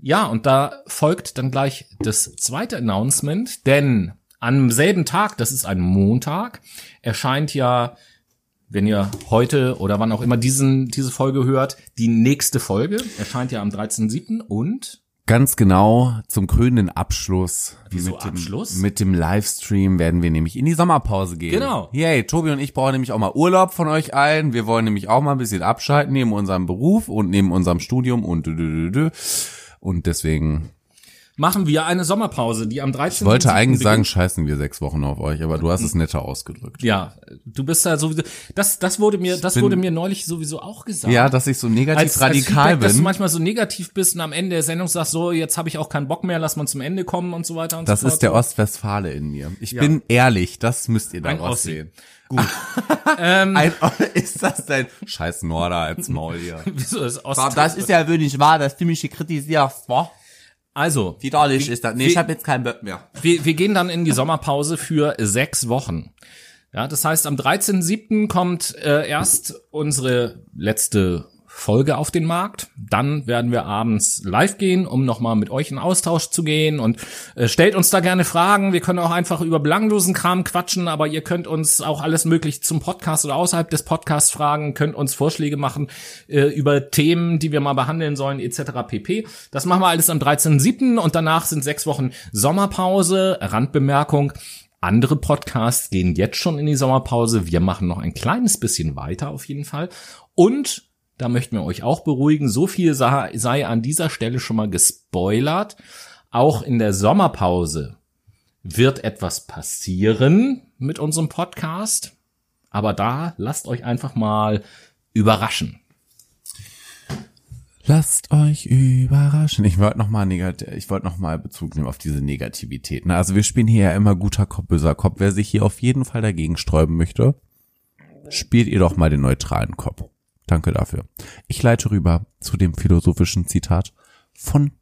ja, und da folgt dann gleich das zweite Announcement, denn am selben Tag, das ist ein Montag, erscheint ja, wenn ihr heute oder wann auch immer diesen, diese Folge hört, die nächste Folge. Erscheint ja am 13.07. und Ganz genau zum krönenden Abschluss. Wieso mit dem, Abschluss? Mit dem Livestream werden wir nämlich in die Sommerpause gehen. Genau. Yay, Tobi und ich brauchen nämlich auch mal Urlaub von euch allen. Wir wollen nämlich auch mal ein bisschen abschalten neben unserem Beruf und neben unserem Studium und dü- dü- dü- dü. Und deswegen machen wir eine Sommerpause, die am 13. ich wollte eigentlich sagen, scheißen wir sechs Wochen auf euch, aber du hast es netter ausgedrückt. Ja, du bist da sowieso. Das, das wurde mir, das bin- wurde mir neulich sowieso auch gesagt. Ja, dass ich so negativ als, als radikal Feedback, dass du bin. manchmal so negativ bist und am Ende der Sendung sagst, so, jetzt habe ich auch keinen Bock mehr, lass mal zum Ende kommen und so weiter und Das so fort. ist der Ostwestfale in mir. Ich Ja. bin ehrlich, das müsst ihr daraus sehen. Gut. Ähm. Ein, ist das dein Scheiß Norder als Maul hier? Wieso ist Ost Das ist ja wirklich wahr, dass du mich hier kritisierst, wa? Also, Widerlich ist das. Nee, wie- ich habe jetzt keinen Bock mehr. wir, wir gehen dann in die Sommerpause für sechs Wochen. Ja, das heißt, am 13.07. kommt äh, erst unsere letzte Folge auf den Markt. Dann werden wir abends live gehen, um nochmal mit euch in Austausch zu gehen. Und äh, stellt uns da gerne Fragen. Wir können auch einfach über belanglosen Kram quatschen, aber ihr könnt uns auch alles möglich zum Podcast oder außerhalb des Podcasts fragen, könnt uns Vorschläge machen äh, über Themen, die wir mal behandeln sollen, etc. pp. Das machen wir alles am 13.07. und danach sind sechs Wochen Sommerpause. Randbemerkung. Andere Podcasts gehen jetzt schon in die Sommerpause. Wir machen noch ein kleines bisschen weiter auf jeden Fall. Und da möchten wir euch auch beruhigen. So viel sei, an dieser Stelle schon mal gespoilert. Auch in der Sommerpause wird etwas passieren mit unserem Podcast. Aber da lasst euch einfach mal überraschen. Lasst euch überraschen. Ich wollte noch mal negat ich wollte noch Bezug nehmen auf diese Negativität. Ne? Also wir spielen hier ja immer guter Kopf, böser Kopf. Wer sich hier auf jeden Fall dagegen sträuben möchte, spielt ihr doch mal den neutralen Kopf. Danke dafür. Ich leite rüber zu dem philosophischen Zitat von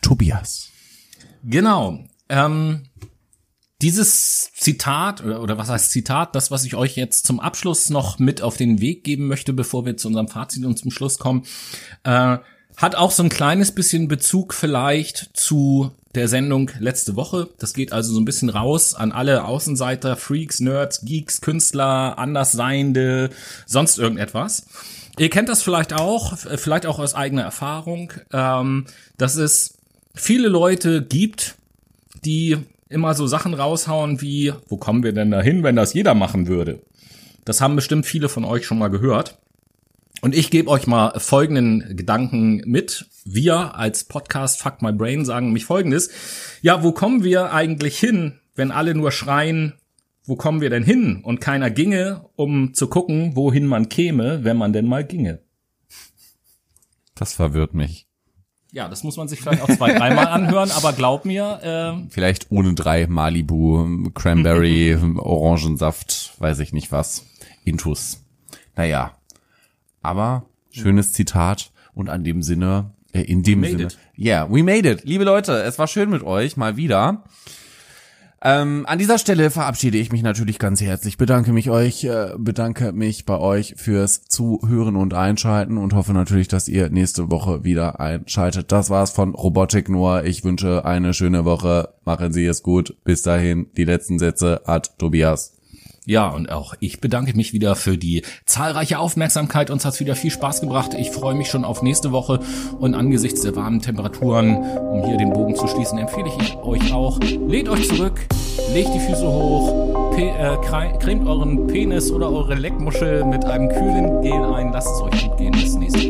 Tobias. Genau. Ähm, dieses Zitat, oder, oder was heißt Zitat, das, was ich euch jetzt zum Abschluss noch mit auf den Weg geben möchte, bevor wir zu unserem Fazit und zum Schluss kommen, äh, hat auch so ein kleines bisschen Bezug vielleicht zu der Sendung letzte Woche. Das geht also so ein bisschen raus an alle Außenseiter, Freaks, Nerds, Geeks, Künstler, Andersseiende, sonst irgendetwas. Ihr kennt das vielleicht auch, vielleicht auch aus eigener Erfahrung, ähm, dass es viele Leute gibt, die immer so Sachen raushauen wie, wo kommen wir denn dahin, wenn das jeder machen würde? Das haben bestimmt viele von euch schon mal gehört. Und ich gebe euch mal folgenden Gedanken mit. Wir als Podcast Fuck My Brain sagen mich folgendes. Ja, wo kommen wir eigentlich hin, wenn alle nur schreien, wo kommen wir denn hin? Und keiner ginge, um zu gucken, wohin man käme, wenn man denn mal ginge. Das verwirrt mich. Ja, das muss man sich vielleicht auch zwei, dreimal anhören, aber glaub mir, äh, Vielleicht ohne drei Malibu, Cranberry, Orangensaft, weiß ich nicht was. Intus. Naja. Aber schönes Zitat und an dem Sinne, äh, in dem Sinne. it. Yeah, we made it. Liebe Leute, es war schön mit euch, mal wieder. Ähm, an dieser Stelle verabschiede ich mich natürlich ganz herzlich, bedanke mich euch, äh, bedanke mich bei euch fürs Zuhören und Einschalten und hoffe natürlich, dass ihr nächste Woche wieder einschaltet. Das war's von Robotik Noah. Ich wünsche eine schöne Woche. Machen Sie es gut. Bis dahin, die letzten Sätze hat Tobias. Ja, und auch ich bedanke mich wieder für die zahlreiche Aufmerksamkeit. Uns hat's wieder viel Spaß gebracht. Ich freue mich schon auf nächste Woche. Und angesichts der warmen Temperaturen, um hier den Bogen zu schließen, empfehle ich euch auch, lehnt euch zurück, legt die Füße hoch, äh, cremt euren Penis oder eure Leckmuschel mit einem kühlen Gel ein. Lasst es euch gut gehen. Bis nächste Woche.